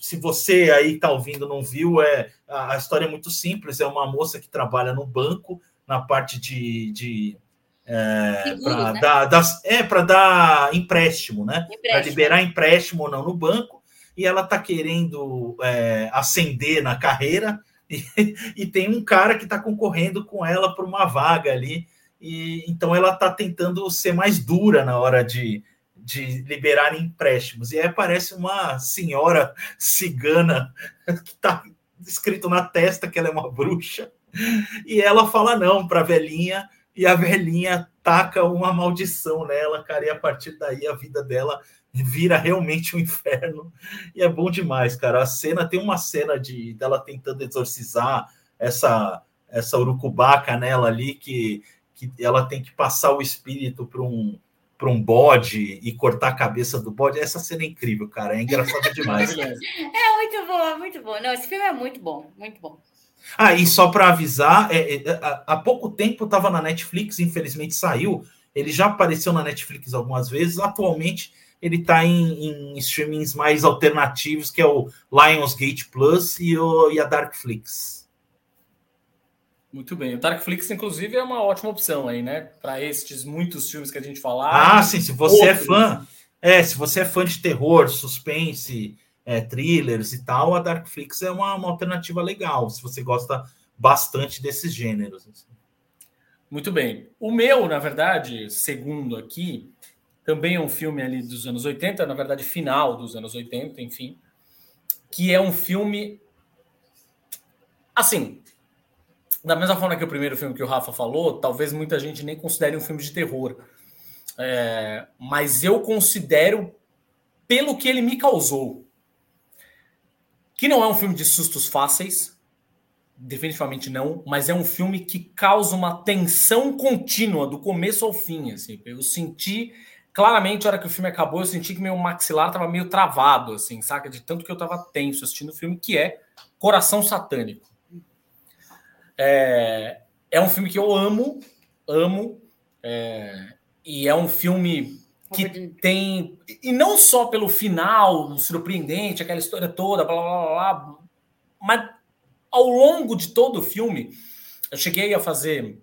se você aí está ouvindo não viu, é a história é muito simples. É uma moça que trabalha no banco na parte de, de é, para né? dar, das, é para dar empréstimo, né? Para liberar empréstimo ou não no banco. E ela está querendo é, ascender na carreira e, e tem um cara que está concorrendo com ela por uma vaga ali e então ela está tentando ser mais dura na hora de, de liberar empréstimos. E aí aparece uma senhora cigana que está escrito na testa que ela é uma bruxa. E ela fala não para a velhinha, e a velhinha taca uma maldição nela, cara, e a partir daí a vida dela vira realmente um inferno. E é bom demais, cara. A cena tem uma cena de dela tentando exorcizar essa essa urucubaca nela ali que, que ela tem que passar o espírito para um para um bode e cortar a cabeça do bode. Essa cena é incrível, cara. É engraçado demais. é muito bom, muito bom. Não, esse filme é muito bom, muito bom. Ah, e só para avisar, é, é, há pouco tempo estava na Netflix, infelizmente saiu. Ele já apareceu na Netflix algumas vezes. Atualmente ele está em, em, streamings mais alternativos, que é o Lionsgate Plus e, o, e a Darkflix. Muito bem. O Darkflix, inclusive, é uma ótima opção aí, né? Para estes muitos filmes que a gente falar. Ah, sim. Se você é outros. é fã, é, se você é fã de terror, suspense, é, thrillers e tal, a Darkflix é uma, uma alternativa legal. Se você gosta bastante desses gêneros. Assim. Muito bem. O meu, na verdade, segundo aqui, também é um filme ali dos anos 80, na verdade, final dos anos 80, enfim, que é um filme. Assim, da mesma forma que o primeiro filme que o Rafa falou, talvez muita gente nem considere um filme de terror. É, mas eu considero pelo que ele me causou. Que não é um filme de sustos fáceis, definitivamente não, mas é um filme que causa uma tensão contínua do começo ao fim. Assim. Eu senti claramente, a hora que o filme acabou, eu senti que meu maxilar estava meio travado, assim, saca? De tanto que eu estava tenso assistindo o filme, que é Coração Satânico. É, é um filme que eu amo, amo, é, e é um filme que tem. E não só pelo final surpreendente, aquela história toda, blá blá blá, blá mas ao longo de todo o filme, eu cheguei a fazer,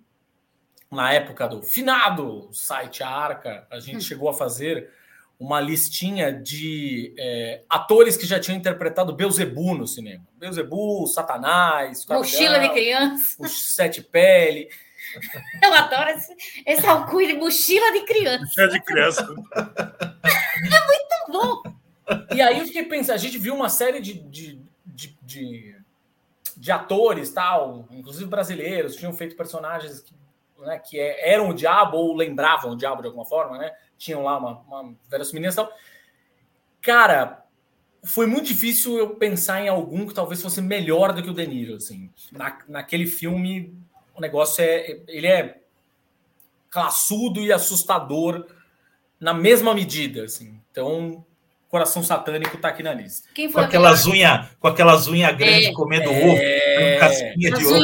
na época do finado site Arca, a gente hum. chegou a fazer uma listinha de é, atores que já tinham interpretado Beuzebu no cinema. Beuzebu, Satanás, Mochila de criança. O Sete Pele. Eu adoro esse, esse alcunha de mochila de criança. Mochila de criança. é muito bom. E aí eu fiquei pensando, a gente viu uma série de, de, de, de, de atores, tal, inclusive brasileiros, tinham feito personagens que, né, que é, eram o diabo ou lembravam o diabo de alguma forma, né? tinham lá uma, uma verossimilhança. Cara, foi muito difícil eu pensar em algum que talvez fosse melhor do que o De Niro, assim. Na, naquele filme, o negócio é... Ele é classudo e assustador na mesma medida, assim. Então, Coração Satânico tá aqui na lista. com aquelas unhas, com aquelas unhas grandes é, comendo é, ovo, com casquinha de ovo.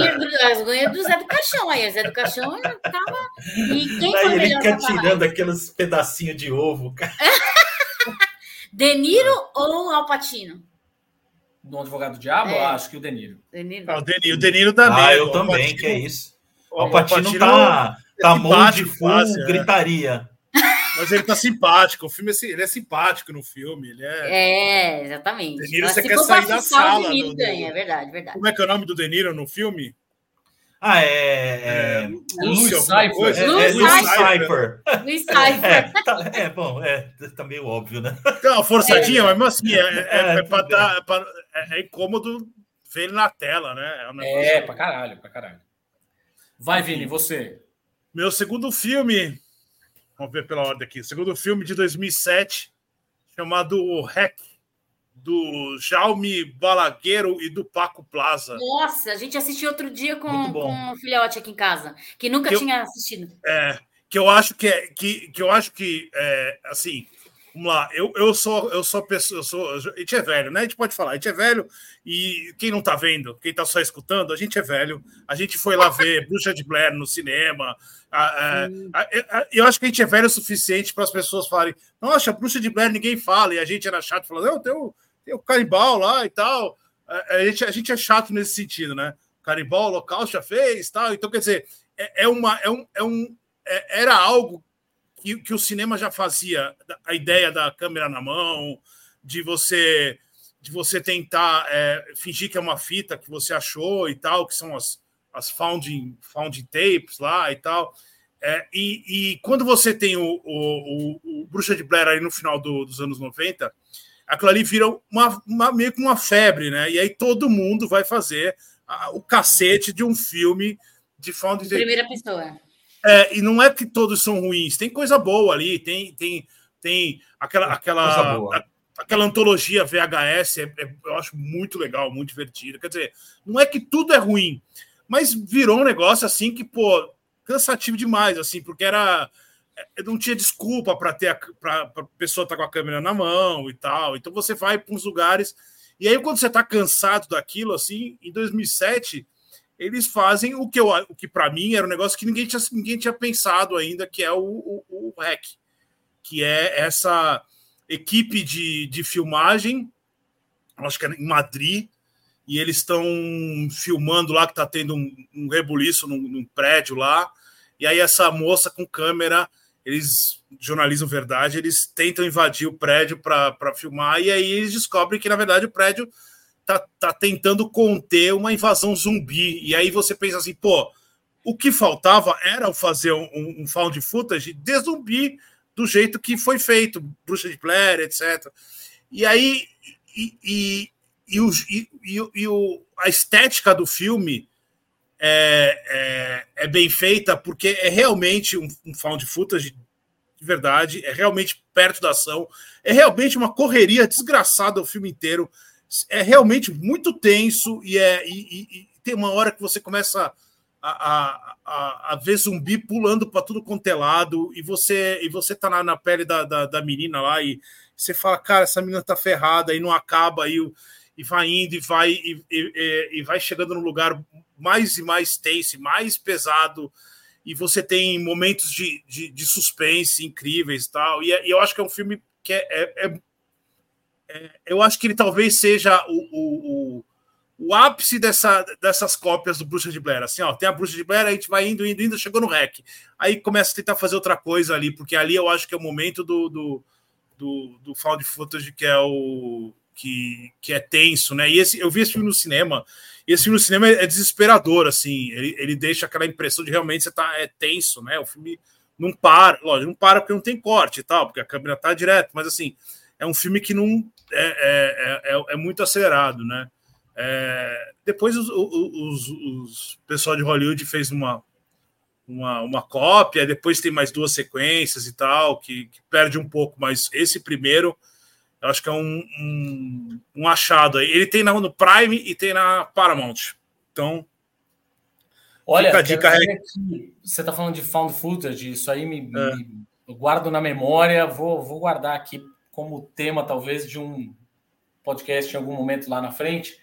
As unhas do Zé do Caixão aí, o Zé do Caixão tava. E quem foi ele fica tirando aqueles pedacinhos de ovo, cara. De Niro ou Alpatino? Do Advogado do Diabo? É. Acho que o De Niro. De Niro. Ah, o De Niro, o De Niro também. Ah, eu também, que é isso. O Alpatino tá, tá mão de é. gritaria. Mas ele tá simpático. O filme é, ele é simpático no filme. Ele é. É, exatamente. Deniro, você quer sair da sala. O do, ganha, é verdade, verdade. Como é que é o nome do Deniro no filme? Ah, é. é... Lúcio Cypher. É, Lúcio Cypher. Lúcio Cypher. Tá, é, bom, é, tá meio óbvio, né? Não, forçadinha, mas assim, é, é, é, pra tá, é, pra, é, incômodo ver ele na tela, né? É, um é pra caralho, pra caralho. Vai, Vini, você. Meu segundo filme Vamos ver pela ordem aqui. Segundo filme de 2007, chamado Hack, do Jaume Balagueiro e do Paco Plaza. Nossa, a gente assistiu outro dia com, com o filhote aqui em casa, que nunca que tinha eu, assistido. É, que eu acho que é, que, que eu acho que é, assim, Vamos lá, eu, eu sou eu sou pessoa, eu sou, a gente é velho, né? A gente pode falar, a gente é velho e quem não tá vendo, quem tá só escutando, a gente é velho. A gente foi lá ver Bruxa de Blair no cinema. A, a, a, eu acho que a gente é velho o suficiente para as pessoas falarem: Nossa, Bruxa de Blair ninguém fala, e a gente era chato falando: Não, tem o, tem o canibal lá e tal. A, gente, a gente é chato nesse sentido, né? Canibal, local já fez tal. Então, quer dizer, é, é uma, é um, é um, é, era algo que, que o cinema já fazia, a ideia da câmera na mão, de você de você tentar é, fingir que é uma fita que você achou e tal, que são as, as founding, founding tapes lá e tal. É, e, e, quando você tem o, o, o, o, Bruxa de Blair aí no final do, dos anos 90, aquilo ali vira uma, uma, meio que uma febre, né? E aí todo mundo vai fazer a, o cacete de um filme de found Primeira pessoa. É, e não é que todos são ruins, tem coisa boa ali, tem, tem, tem aquela, aquela, aquela antologia VHS, é, é, eu acho muito legal, muito divertida. Quer dizer, não é que tudo é ruim, mas virou um negócio assim que, pô, cansativo demais, assim, porque era. É, não tinha desculpa para ter para a pessoa estar tá com a câmera na mão e tal. Então você vai para uns lugares. E aí, quando você está cansado daquilo, assim, em 2007, eles fazem o que, eu, o que para mim era um negócio que ninguém tinha, ninguém tinha pensado ainda, que é o, o, o REC, que é essa equipe de, de filmagem, acho que é em Madrid, e eles estão filmando lá que está tendo um, um rebuliço num, num, prédio lá. E aí essa moça com câmera, eles jornalizam verdade, eles tentam invadir o prédio para filmar e aí eles descobrem que na verdade o prédio tá, tá tentando conter uma invasão zumbi. E aí você pensa assim, pô, o que faltava era fazer um, um found footage de zumbi do jeito que foi feito, bruxa de Blair, etc. E aí e, e, e, o, e, o, a estética do filme é, é, é, bem feita porque é realmente um, um found footage de verdade, é realmente perto da ação, é realmente uma correria desgraçada o filme inteiro, é realmente muito tenso e, é, e, e tem uma hora que você começa a, a, a, ver zumbi pulando para tudo quanto é lado e você e você tá na, na pele da, da, da menina lá e você fala, cara, essa menina tá ferrada e não acaba e e vai indo e vai e, e, e, vai chegando no lugar mais e mais tenso, mais pesado, e você tem momentos de, de, de suspense incríveis e tal. E, é, e, eu acho que é um filme que é, é, é eu acho que ele talvez seja o, o, o, o, ápice dessa, dessas cópias do Bruxa de Blair. Assim, ó, tem a Bruxa de Blair, a gente vai indo, indo, indo, chegou no REC. Aí começa a tentar fazer outra coisa ali, porque ali eu acho que é o momento do, do, do, do found footage, que é o que, que é tenso, né? E esse, eu vi esse filme no cinema, e esse filme no cinema é, é desesperador, assim, ele, ele deixa aquela impressão de realmente você tá é tenso, né? O filme não para, lógico, não para porque não tem corte e tal, porque a câmera tá direto, mas assim, é um filme que não é, é, é, é muito acelerado, né? É, depois os, os, os, pessoal de Hollywood fez uma, uma, uma cópia, depois tem mais duas sequências e tal, que, que perde um pouco, mas esse primeiro eu acho que é um, um, um achado aí. Ele tem no Prime e tem na Paramount. Então. Olha, a dica é... você está falando de found footage, isso aí me, é. me guardo na memória, vou, vou guardar aqui como tema, talvez, de um podcast em algum momento lá na frente.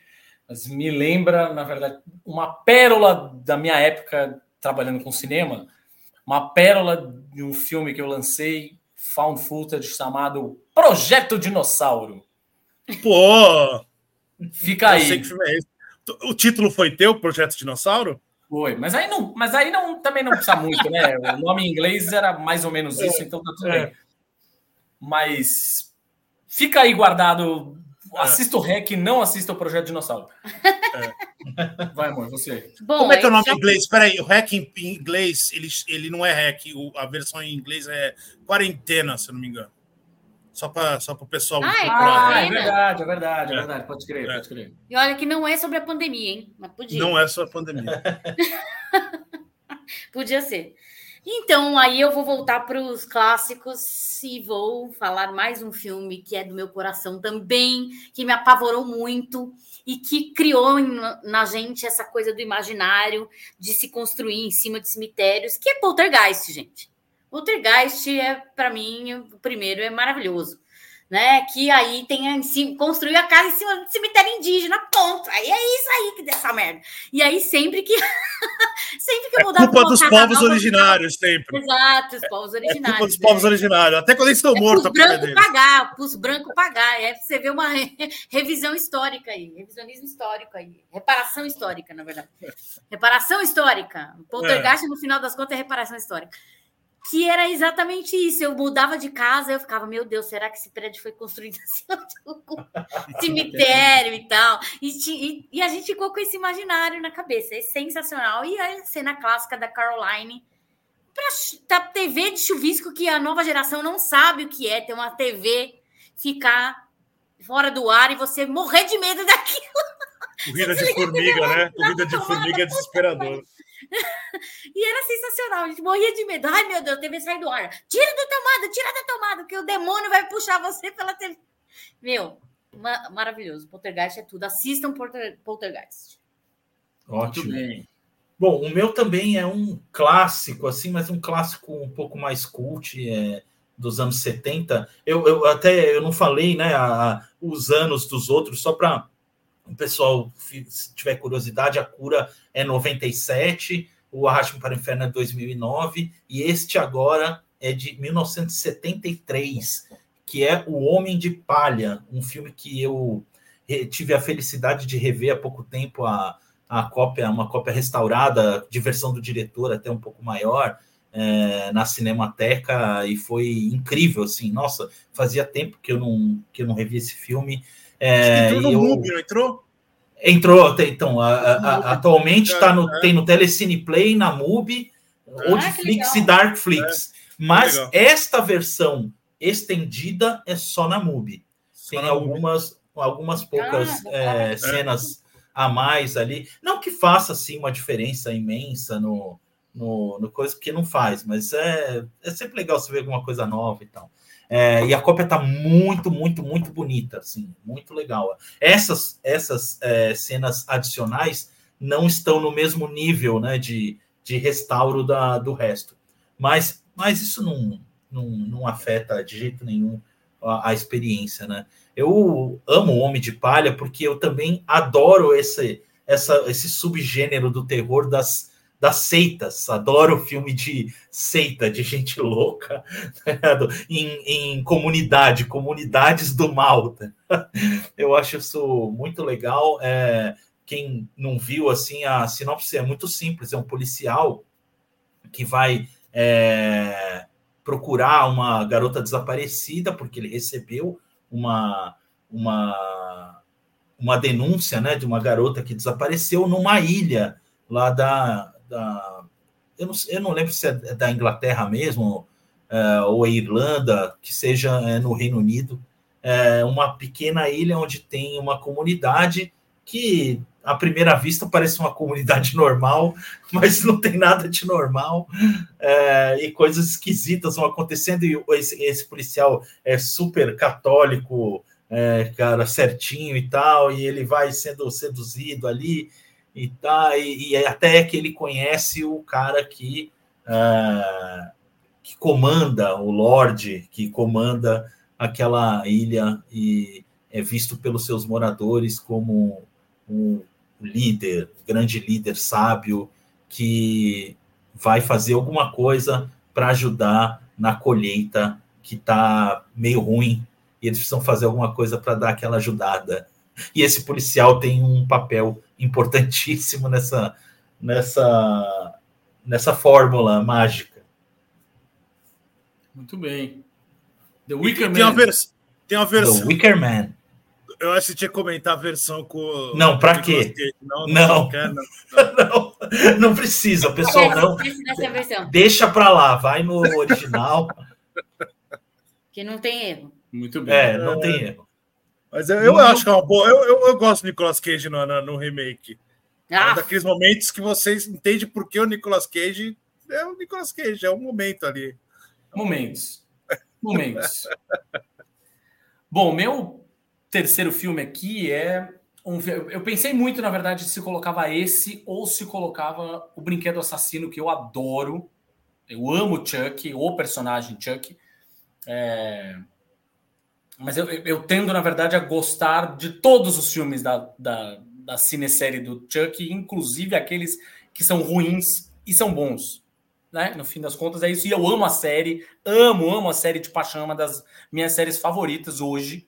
Mas me lembra, na verdade, uma pérola da minha época trabalhando com cinema, uma pérola de um filme que eu lancei found footage chamado Projeto Dinossauro. Pô! Fica aí. É o título foi teu, Projeto Dinossauro? Foi, mas aí não, mas aí não, também não precisa muito, né? O nome em inglês era mais ou menos isso, é, então tá tudo é. bem. Mas fica aí guardado. É. Assista o REC, não assista o Projeto Dinossauro. É. Vai, amor, você. Bom, Como é que é o nome em inglês? Espera aí, o REC em, inglês, ele, ele não é REC, a versão em inglês é quarentena, se eu não me engano. Só para só o pessoal. Ah, é, ah, é verdade, é verdade, é, é verdade. Pode crer, é. pode crer. E olha que não é sobre a pandemia, hein? Mas podia. Não é sobre a pandemia. podia ser. Então, aí eu vou voltar para os clássicos e vou falar mais um filme que é do meu coração também, que me apavorou muito e que criou na gente essa coisa do imaginário de se construir em cima de cemitérios, que é Poltergeist, gente. Poltergeist é, para mim, o primeiro é maravilhoso. Né? Que aí tem construiu a casa em cima do cemitério indígena, ponto. Aí é isso aí que dessa merda. E aí sempre que sempre que eu mudava é culpa dos povos nova, originários sempre. Exato, os povos originários. É culpa dos povos né? originários, até quando eles estão é mortos. Os branco pagar, os branco pagar. É você vê uma revisão histórica aí, revisionismo histórico aí, reparação histórica, na verdade. Reparação histórica. O poltergeist é. no final das contas é reparação histórica que era exatamente isso. Eu mudava de casa, eu ficava, meu Deus, será que esse prédio foi construído assim? cemitério e tal? E, e, e, a gente ficou com esse imaginário na cabeça. É sensacional. E a cena clássica da Caroline. para TV de chuvisco que a nova geração não sabe o que é ter uma TV ficar fora do ar e você morrer de medo daquilo. Corrida de formiga, né? Corrida de formiga é desesperador. e era sensacional, a gente morria de medo. Ai, meu Deus, a TV sai do ar. Tira da tomada, tira da tomada, que o demônio vai puxar você pela TV. Meu, ma maravilhoso. Poltergeist é tudo. Assistam Poltergeist. Ótimo. Bom, o meu também é um clássico, assim, mas um clássico um pouco mais cult, é, dos anos 70. Eu, eu até eu não falei, né, a, a, os anos dos outros, só para o pessoal, se tiver curiosidade, a cura é 97, o Arraste para o Inferno é 2009, e este agora é de 1973, que é O Homem de Palha, um filme que eu tive a felicidade de rever há pouco tempo a, a cópia, uma cópia restaurada, de versão do diretor até um pouco maior, é, na Cinemateca, e foi incrível, assim, nossa, fazia tempo que eu não, que eu não revi esse filme, é, entrou no. MUBI, não entrou? Entrou, então, a, a, a, atualmente tá no, é. tem no Telecine Play, na MUBI, ah, Oldflix e Darkflix. É. Mas esta versão estendida é só na MUBI. Só tem na algumas, MUBI. algumas poucas ah, é, cenas a mais ali. Não que faça assim uma diferença imensa no, no, no coisa que não faz, mas é, é sempre legal você ver alguma coisa nova e tal. É, e a cópia está muito, muito, muito bonita, assim, muito legal. Essas, essas é, cenas adicionais não estão no mesmo nível né, de, de restauro da, do resto. Mas, mas isso não, não, não afeta de jeito nenhum a, a experiência, né? Eu amo o Homem de Palha porque eu também adoro esse, essa, esse subgênero do terror das, das seitas. Adoro filme de seita, de gente louca, tá em, em, comunidade, comunidades do mal. Tá? Eu acho isso muito legal. É, quem não viu, assim, a sinopse é muito simples. É um policial que vai é, procurar uma garota desaparecida porque ele recebeu uma uma uma denúncia, né, de uma garota que desapareceu numa ilha lá da, da eu não, eu não lembro se é da Inglaterra mesmo é, ou a Irlanda, que seja é, no Reino Unido, é uma pequena ilha onde tem uma comunidade que à primeira vista parece uma comunidade normal, mas não tem nada de normal. É, e coisas esquisitas vão acontecendo e esse, esse policial é super católico, é, cara, certinho e tal, e ele vai sendo seduzido ali e tá e, e até que ele conhece o cara que uh, que comanda o Lorde, que comanda aquela ilha e é visto pelos seus moradores como um líder, grande líder sábio que vai fazer alguma coisa para ajudar na colheita que está meio ruim e eles precisam fazer alguma coisa para dar aquela ajudada. E esse policial tem um papel importantíssimo nessa, nessa, nessa fórmula mágica. Muito bem. The Wicker tem Man. Uma vers tem uma versão. The Wicker Man. Eu acho que tinha que comentar a versão com. Não, para quê? Não, não, não. Não, não, não, precisa, pessoal. Não. Deixa para lá, vai no original. Que não tem erro. Muito bem. É, não é... tem erro. Mas eu, eu acho que é uma boa. Eu, eu, eu gosto do Nicolas Cage no, no, no remake. É ah. É daqueles momentos que vocês entendem por que o Nicolas Cage é o Nicolas Cage, é um momento ali. Momentos. Momentos. Bom, meu terceiro filme aqui é um. Eu pensei muito, na verdade, se colocava esse ou se colocava o Brinquedo Assassino, que eu adoro. Eu amo Chuck, o personagem Chuck. É, mas eu, eu tendo, na verdade, a gostar de todos os filmes da, da, da cinesérie do Chuck, inclusive aqueles que são ruins e são bons. Né? No fim das contas, é isso. E eu amo a série, amo, amo a série de paixão, é uma das minhas séries favoritas hoje.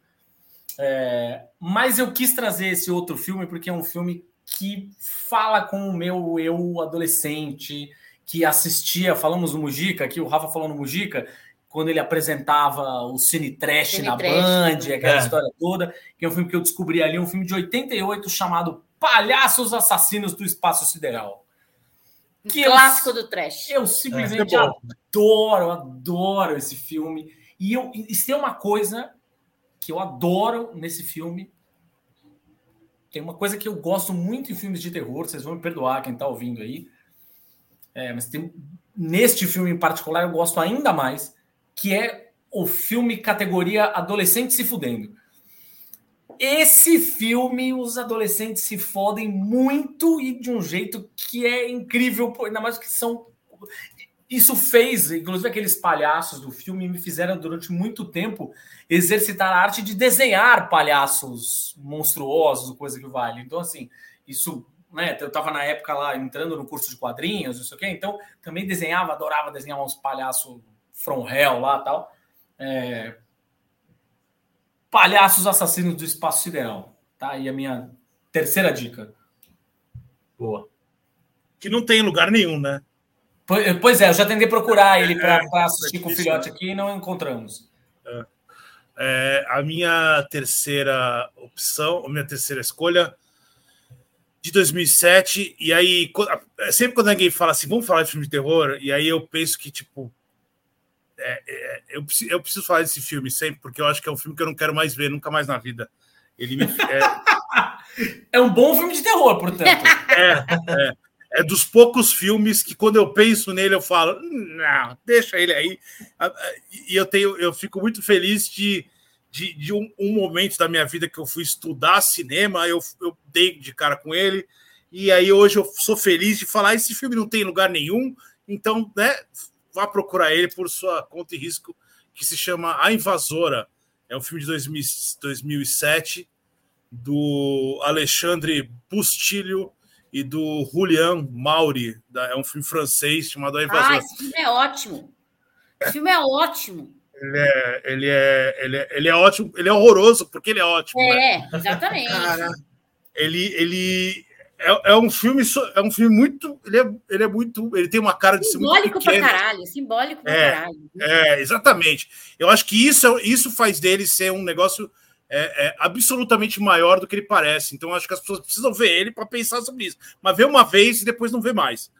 É, mas eu quis trazer esse outro filme porque é um filme que fala com o meu eu adolescente, que assistia, falamos no Mujica, aqui o Rafa falou no Mujica, quando ele apresentava o Cine Trash Cine na Trash, Band, aquela é. história toda, que é um filme que eu descobri ali, um filme de 88 chamado Palhaços Assassinos do Espaço Sideral. Que clássico eu, do trash. Eu simplesmente é, é adoro, adoro esse filme. E eu, isso tem uma coisa que eu adoro nesse filme. Tem uma coisa que eu gosto muito em filmes de terror, vocês vão me perdoar quem está ouvindo aí. É, mas tem, neste filme em particular eu gosto ainda mais, que é o filme categoria adolescente se fudendo. Esse filme, os adolescentes se fodem muito e de um jeito que é incrível, ainda mais que são. Isso fez, inclusive aqueles palhaços do filme me fizeram durante muito tempo exercitar a arte de desenhar palhaços monstruosos, coisa que vale. Então, assim, isso né? Eu estava na época lá entrando no curso de quadrinhos, não sei o quê, então também desenhava, adorava desenhar uns palhaços from hell lá tal. É... Palhaços assassinos do espaço sideral. Tá aí a minha terceira dica. Boa. Que não tem lugar nenhum, né? Pois é, eu já tentei procurar ele para é, assistir com o filhote aqui e não encontramos. É. É, a minha terceira opção, a minha terceira escolha de 2007, e aí sempre quando alguém fala assim, vamos falar de filme de terror, e aí eu penso que, tipo, é, é, eu, preciso, eu preciso falar desse filme sempre, porque eu acho que é um filme que eu não quero mais ver, nunca mais na vida. Ele me, é... é um bom filme de terror, portanto. É, é, é dos poucos filmes que quando eu penso nele eu falo, não, deixa ele aí. E eu tenho, eu fico muito feliz de de, de um, um, momento da minha vida que eu fui estudar cinema, eu, eu dei de cara com ele, e aí hoje eu sou feliz de falar: esse filme não tem lugar nenhum, então, né, vá procurar ele por sua conta e risco, que se chama A Invasora. É um filme de 2000, 2007 do Alexandre Bustilho e do Julian Mauri. É um filme francês chamado A Invasora. Ah, esse filme é ótimo. Esse filme é ótimo. Ele é, ele, é, ele, é, ele é ótimo, ele é horroroso porque ele é ótimo. É, né? exatamente. Cara, ele, ele é, é, um filme, é um filme muito. Ele é, ele é muito. Ele tem uma cara de simbólico ser muito pra caralho, simbólico pra é, caralho. É, exatamente. Eu acho que isso, isso faz dele ser um negócio é, é, absolutamente maior do que ele parece. Então, acho que as pessoas precisam ver ele para pensar sobre isso. Mas ver uma vez e depois não ver mais.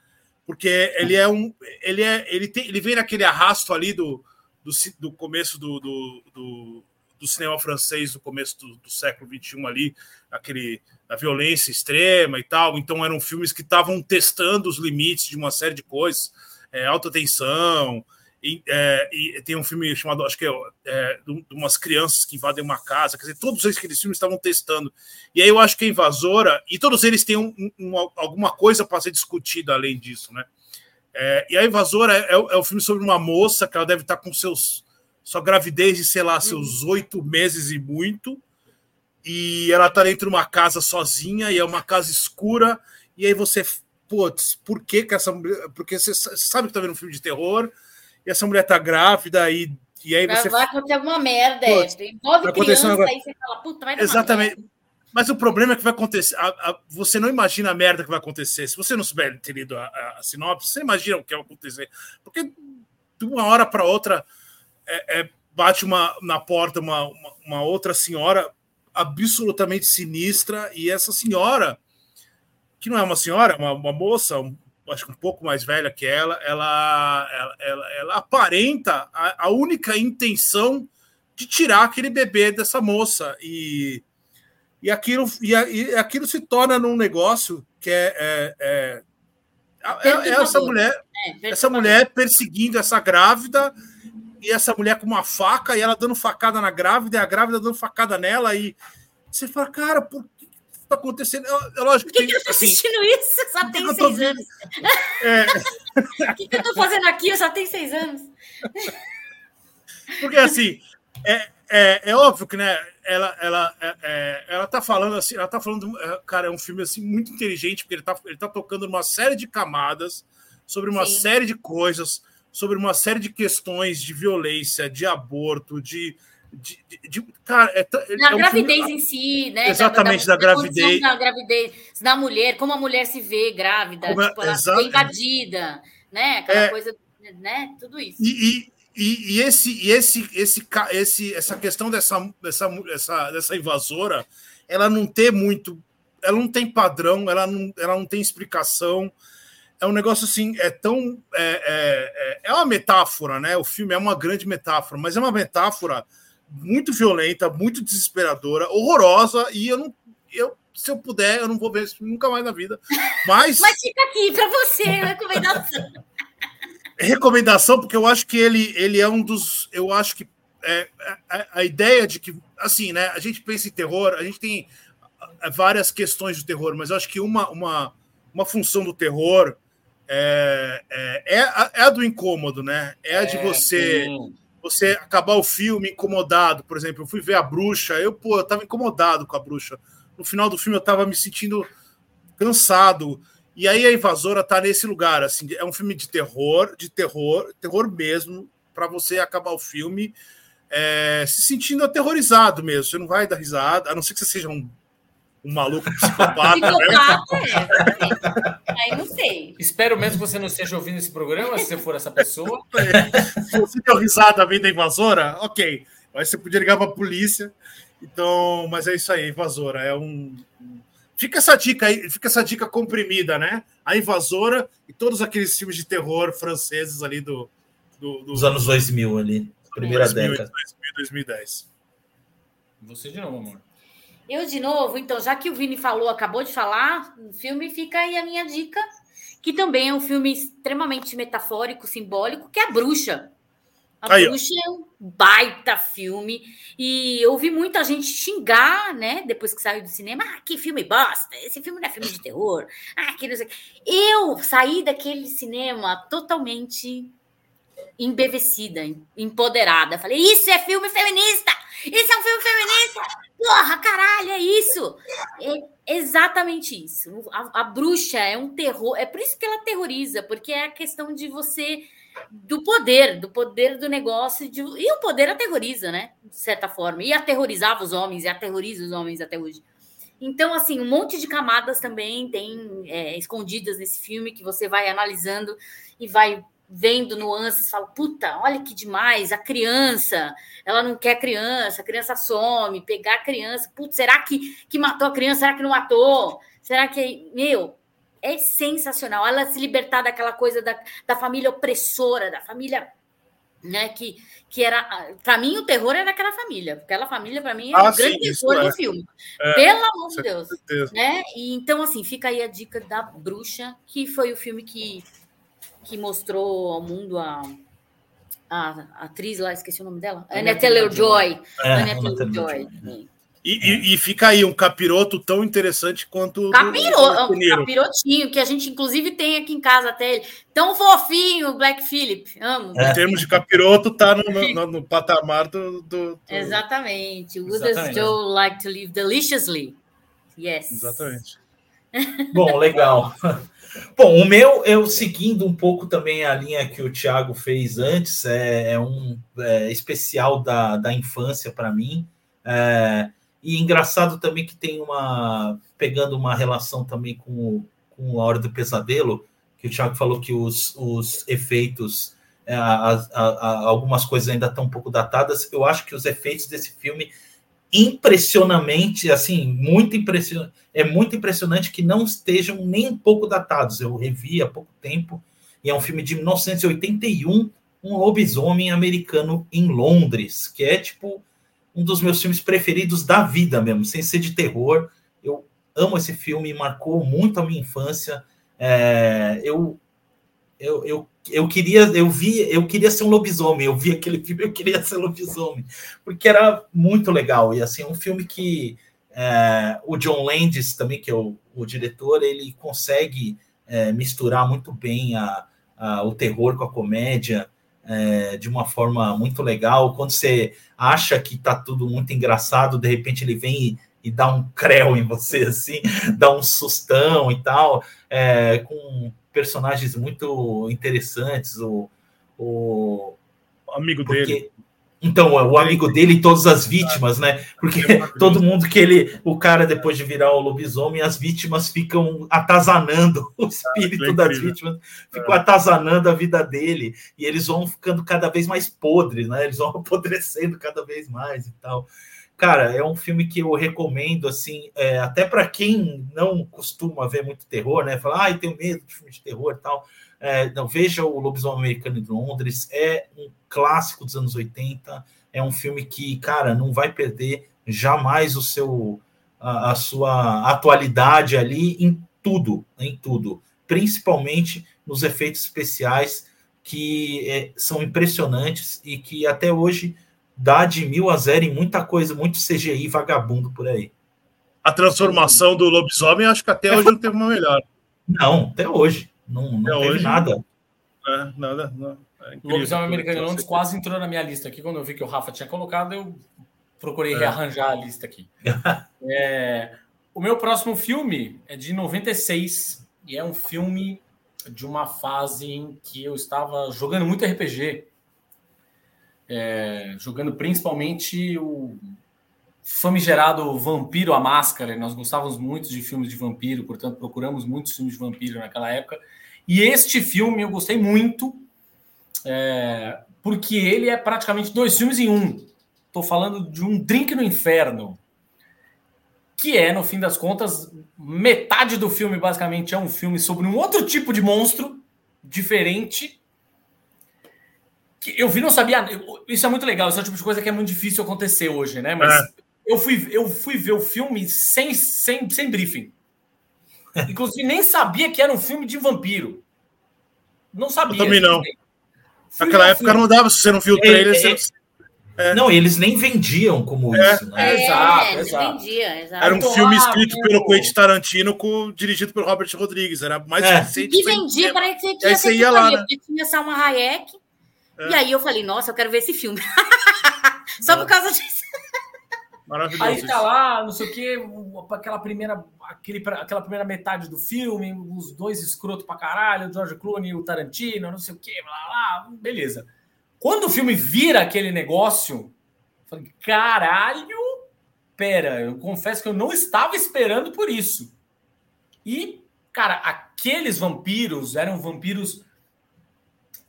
Porque ele é um. Ele, é, ele, tem, ele vem naquele arrasto ali do do, do começo do, do, do, do, cinema francês, do começo do, do século XXI ali, aquele a violência extrema e tal. Então eram filmes que estavam testando os limites de uma série de coisas, é, alta tensão. E, é, e, tem um filme chamado, acho que é, é, de umas crianças que invadem uma casa. Quer dizer, todos aqueles filmes estavam testando. E aí eu acho que a Invasora, e todos eles têm um, um, alguma coisa para ser discutida além disso, né? É, e a Invasora é, é, é o filme sobre uma moça que ela deve estar com seus sua gravidez de, sei lá, seus uhum. oito meses e muito. E ela está dentro de uma casa sozinha, e é uma casa escura. E aí você, putz, por que, que essa mulher. Porque você sabe que tá vendo um filme de terror, e essa mulher tá grávida, e, e aí você. Vai acontecer alguma merda, putz, é. Envolve criança, aí você fala, puta, vai dar Exatamente. Mas o problema é que vai acontecer. A, a, você não imagina a merda que vai acontecer. Se você não souber ter lido a, a, sinopse, você imagina o que vai acontecer. Porque de uma hora para outra é, é, bate uma, na porta uma, uma, uma, outra senhora absolutamente sinistra. E essa senhora, que não é uma senhora, é uma, uma moça, um, acho que um pouco mais velha que ela, ela, ela, ela, ela aparenta a, a única intenção de tirar aquele bebê dessa moça. E e aquilo, e, e aquilo se torna num negócio que é, é, é, é, é essa mulher é, essa mulher perseguindo essa grávida e essa mulher com uma faca e ela dando facada na grávida e a grávida dando facada nela e você fala, cara, por que está acontecendo? É, lógico por que, que, que eu estou assim, assistindo isso? Só tem seis anos. É... o que, que eu estou fazendo aqui? Eu só tenho seis anos. Porque assim, é, é, é óbvio que, né? Ela, ela, é, é, ela tá falando assim, ela tá falando, é, cara, é um filme assim muito inteligente, porque ele tá, ele tá tocando numa série de camadas, sobre uma Sim. série de coisas, sobre uma série de questões de violência, de aborto, de. de, de, de cara, é, Na é um gravidez filme, em si, né? Exatamente, da, da, da gravidez. Da gravidez da mulher, como a mulher se vê grávida, como tipo, ela é, invadida, né? Aquela coisa, né? Tudo isso. E, e e, e, esse, e esse, esse, esse, essa questão dessa, dessa, dessa, dessa invasora, ela não tem muito, ela não tem padrão, ela não, ela não tem explicação. É um negócio assim, é tão. É, é, é uma metáfora, né? O filme é uma grande metáfora, mas é uma metáfora muito violenta, muito desesperadora, horrorosa, e eu não. Eu, se eu puder, eu não vou ver isso nunca mais na vida. Mas. mas fica aqui para você, recomendação. recomendação, porque eu acho que ele, ele é um dos. Eu acho que é, a, a, ideia de que, assim, né? A gente pensa em terror, a gente tem várias questões de terror, mas eu acho que uma, uma, uma função do terror é, é, é, a, é a do incômodo, né? É a de é, você. Sim. Você acabar o filme incomodado, por exemplo, eu fui ver a bruxa, eu, pô, eu tava incomodado com a bruxa. No final do filme eu tava me sentindo cansado. E aí a invasora tá nesse lugar, assim, é um filme de terror, de terror, terror mesmo, para você acabar o filme é, se sentindo aterrorizado mesmo. Você não vai dar risada, a não ser que você seja um, um maluco psicopata. psicopata, né? é. Aí não sei. Espero mesmo que você não esteja ouvindo esse programa, se você for essa pessoa. É. Se você deu risada vendo a invasora, ok. Mas você podia ligar para a polícia. Então, mas é isso aí, invasora. É um. Fica essa dica aí, fica essa dica comprimida, né? A invasora e todos aqueles filmes de terror franceses ali do, do, do... dos anos 2000 ali. Primeira 2000, década. 2000, 2010. Você de novo, amor. Eu de novo, então, já que o Vini falou, acabou de falar, o filme fica aí a minha dica, que também é um filme extremamente metafórico, simbólico, que é a Bruxa. A aí, Bruxa ó. é um baita filme. E eu vi muita gente xingar, né? Depois que saiu do cinema. Ah, que filme bosta! Esse filme não é filme de terror. Ah, que não sei. Eu saí daquele cinema totalmente embevecida, empoderada. Falei, isso é filme feminista! Isso é um filme feminista! Porra, caralho, é isso! É exatamente isso. A, a, bruxa é um terror, é por isso que ela terroriza, porque é a questão de você. Do poder, do poder do negócio, de, e o poder aterroriza, né? De certa forma. E aterrorizava os homens, e aterroriza os homens até hoje. Então, assim, um monte de camadas também tem é, escondidas nesse filme que você vai analisando e vai vendo nuances, fala, puta, olha que demais, a criança, ela não quer criança, a criança some, pegar a criança, putz, será que, que matou a criança, será que não matou? Será que, meu, é sensacional, ela se libertar daquela coisa da, da família opressora, da família, né, que, que era, para mim o terror era aquela família, aquela família para mim é ah, o grande terror é. do filme, é, pelo amor de Deus, né, e então assim, fica aí a dica da Bruxa, que foi o filme que que mostrou ao mundo a, a, a atriz lá, esqueci o nome dela, Anna Taylor-Joy. É, Anna Taylor-Joy. E, e, e, fica aí um capiroto tão interessante quanto. Capiroto, um capirotinho, que a gente inclusive tem aqui em casa até ele. Tão fofinho, Black Philip. Amo. É. Em termos de capiroto, tá no, no, no patamar do. do, do... Exatamente. Would Exatamente. Joe like to live deliciously? Yes. Exatamente. Bom, legal. Bom, o meu, eu seguindo um pouco também a linha que o Thiago fez antes, é, é um é, especial da, da infância para mim. É, e engraçado também que tem uma. pegando uma relação também com, com a Hora do Pesadelo, que o Thiago falou que os, os efeitos, é, a, a, a, algumas coisas ainda estão um pouco datadas. Eu acho que os efeitos desse filme impressionamente, assim, muito impressionante. É muito impressionante que não estejam nem um pouco datados. Eu revi há pouco tempo e é um filme de 1981, um lobisomem americano em Londres, que é tipo um dos meus filmes preferidos da vida mesmo, sem ser de terror. Eu amo esse filme, marcou muito a minha infância. É, eu, eu, eu eu queria, eu vi, eu queria ser um lobisomem, eu vi aquele filme, eu queria ser lobisomem, porque era muito legal, e assim, um filme que é, o John Landis também, que é o, o diretor, ele consegue é, misturar muito bem a, a, o terror com a comédia, é, de uma forma muito legal, quando você acha que tá tudo muito engraçado, de repente ele vem e, e dá um creu em você, assim, dá um sustão e tal, é, com personagens muito interessantes. O, o amigo porque, dele. Então, o amigo dele e todas as vítimas, né? Porque todo mundo que ele. O cara, depois de virar o lobisomem, as vítimas ficam atazanando o espírito é das vítimas, ficam é. atazanando a vida dele. E eles vão ficando cada vez mais podres, né? Eles vão apodrecendo cada vez mais e tal. Cara, é um filme que eu recomendo, assim, é, até para quem não costuma ver muito terror, né? Falar, ai, tenho medo de filme de terror e tal. É, não, veja o Lobisomem Americano de Londres, é um clássico dos anos 80, é um filme que, cara, não vai perder jamais o seu a, a sua atualidade ali em tudo, em tudo, principalmente nos efeitos especiais que é, são impressionantes e que até hoje dá de mil a zero em muita coisa, muito CGI vagabundo por aí. A transformação do lobisomem, acho que até hoje não teve uma melhor. Não, até hoje. Não, não teve hoje, nada. É, nada, não. É lobisomem americano Londres quase entrou na minha lista aqui. Quando eu vi que o Rafa tinha colocado, eu procurei é. rearranjar a lista aqui. é, o meu próximo filme é de 96 e é um filme de uma fase em que eu estava jogando muito RPG, é, jogando principalmente o famigerado Vampiro a Máscara. Nós gostávamos muito de filmes de vampiro, portanto, procuramos muitos filmes de vampiro naquela época. E este filme eu gostei muito, é, porque ele é praticamente dois filmes em um. Estou falando de um Drink no Inferno, que é, no fim das contas, metade do filme basicamente é um filme sobre um outro tipo de monstro diferente. Que eu vi, não sabia. Isso é muito legal, isso é o tipo de coisa que é muito difícil acontecer hoje, né? Mas é. eu, fui, eu fui ver o filme sem, sem, sem briefing. Inclusive, nem sabia que era um filme de vampiro. Não sabia. Eu também não. Naquela época não dava, se você não viu o é, trailer, é, você é. Não, eles nem vendiam como é. isso. Né? É, exato, exato. Vendia, exato. Era um filme escrito pelo Quentin Tarantino, com, dirigido pelo Robert Rodrigues. Era mais é. recente. E vendia, para que você ia lá, né? tinha Salma Hayek. É. E aí eu falei, nossa, eu quero ver esse filme. Só por causa disso. Maravilhoso. Aí tá lá, não sei o quê, aquela primeira, aquele, aquela primeira metade do filme, os dois escroto pra caralho, o George Clooney e o Tarantino, não sei o quê, blá, blá, beleza. Quando o filme vira aquele negócio, eu falei, caralho, pera, eu confesso que eu não estava esperando por isso. E, cara, aqueles vampiros eram vampiros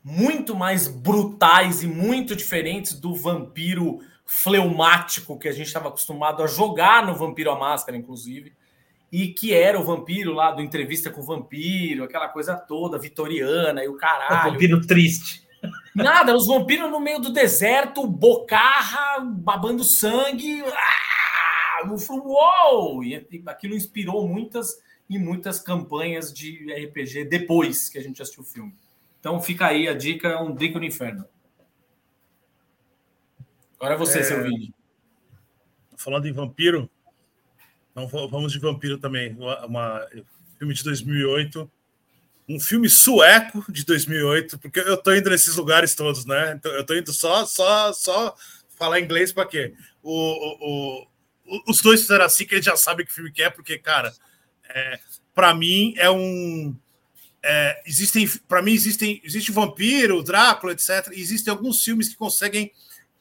muito mais brutais e muito diferentes do vampiro fleumático que a gente estava acostumado a jogar no Vampiro à Máscara, inclusive, e que era o vampiro lá do Entrevista com o Vampiro, aquela coisa toda, vitoriana e o caralho. O vampiro triste. Nada, os vampiros no meio do deserto, bocarra, babando sangue. Ah, uou! E aquilo inspirou muitas e muitas campanhas de RPG depois que a gente assistiu o filme. Então fica aí a dica, um drink no inferno. Agora é você, é... seu vídeo. Falando em vampiro, não vamos de vampiro também. Uma, uma filme de 2008 um filme sueco de 2008, porque eu tô indo nesses lugares todos, né? Então, eu tô indo só, só, só falar inglês para quê? O, o, o, os dois fizeram assim que eles já sabem que filme que é, porque, cara, é, para mim é um. É, existem, para mim existem, existe o vampiro, Drácula, etc. Existem alguns filmes que conseguem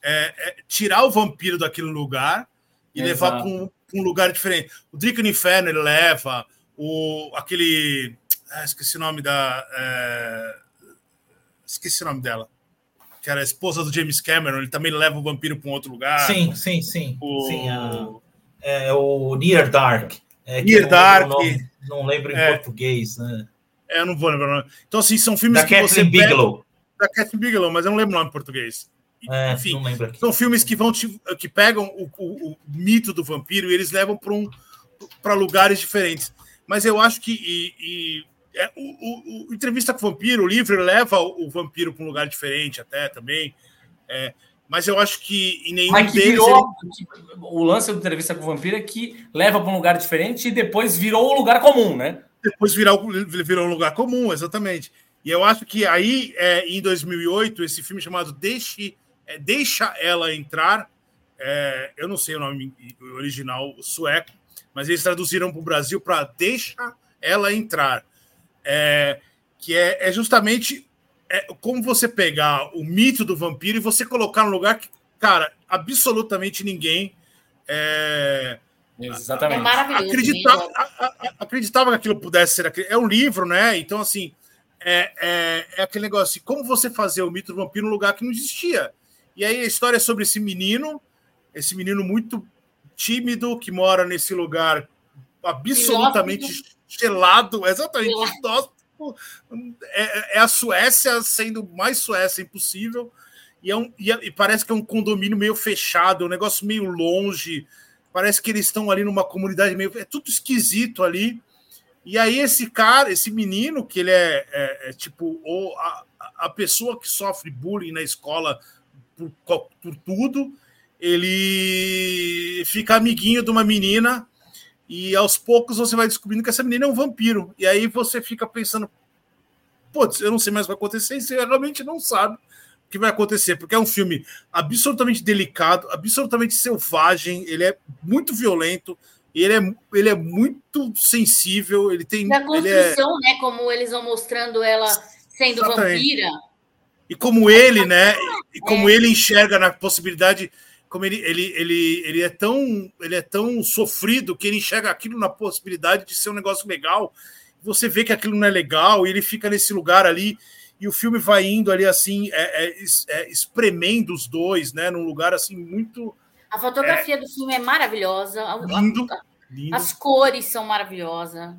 é, é tirar o vampiro daquele lugar e Exato. levar para um, um, lugar diferente. O Drink no Inferno ele leva o aquele ah, esqueci o nome da. É... Esqueci o nome dela. Que era a esposa do James Cameron. Ele também leva o vampiro para um outro lugar. Sim, sim, sim. O, sim, a... é, o Near Dark. É, Near Dark. Não, não, lembro em é. português, né? É, eu não vou lembrar o nome. Então, assim, são filmes da que Catherine você. Bigelow. Pega... Da Catherine Bigelow, mas eu não lembro o nome em português. É, Enfim, são filmes que vão te, que pegam o, o, o, mito do vampiro e eles levam para um, lugares diferentes. Mas eu acho que e, e é, o, o, o, Entrevista com o Vampiro, o livro leva o, o vampiro para um lugar diferente até também. É, mas eu acho que em nenhum mas deles. Virou, ele... O lance do Entrevista com o Vampiro é que leva para um lugar diferente e depois virou um lugar comum, né? Depois virou, virou um lugar comum, exatamente. E eu acho que aí, é, em 2008, esse filme chamado Deixe, é, Deixa Ela Entrar, é, eu não sei o nome original sueco, mas eles traduziram para o Brasil para Deixa Ela Entrar é, que é, é justamente é, como você pegar o mito do vampiro e você colocar no lugar que, cara, absolutamente ninguém. Exatamente. É maravilhoso. Acreditava, acreditava que aquilo pudesse ser. É um livro, né? Então, assim, é, é, é, aquele negócio assim, como você fazer o mito do vampiro num lugar que não existia. E aí a história é sobre esse menino, esse menino muito tímido que mora nesse lugar absolutamente gelado, exatamente, é, é, a Suécia sendo mais Suécia impossível. E, é um, e, é, e, parece que é um condomínio meio fechado, um negócio meio longe. Parece que eles estão ali numa comunidade meio. É tudo esquisito ali. E aí, esse cara, esse menino, que ele é, é, é tipo ou a, a pessoa que sofre bullying na escola por, por tudo, ele fica amiguinho de uma menina e aos poucos você vai descobrindo que essa menina é um vampiro. E aí você fica pensando, putz, eu não sei mais o que vai acontecer, e você realmente não sabe que vai acontecer, porque é um filme absolutamente delicado, absolutamente selvagem, ele é muito violento, ele é, ele é muito sensível, ele tem. Da construção, é... né? Como eles vão mostrando ela sendo Exatamente. vampira. E como ele, né? E como é. ele enxerga na possibilidade como ele, ele, ele, ele, é tão, ele é tão sofrido que ele enxerga aquilo na possibilidade de ser um negócio legal. Você vê que aquilo não é legal e ele fica nesse lugar ali e o filme vai indo ali assim, é, é, é espremendo os dois, né? Num lugar assim muito. A fotografia do filme é maravilhosa. Lindo, lindo. As cores são maravilhosas.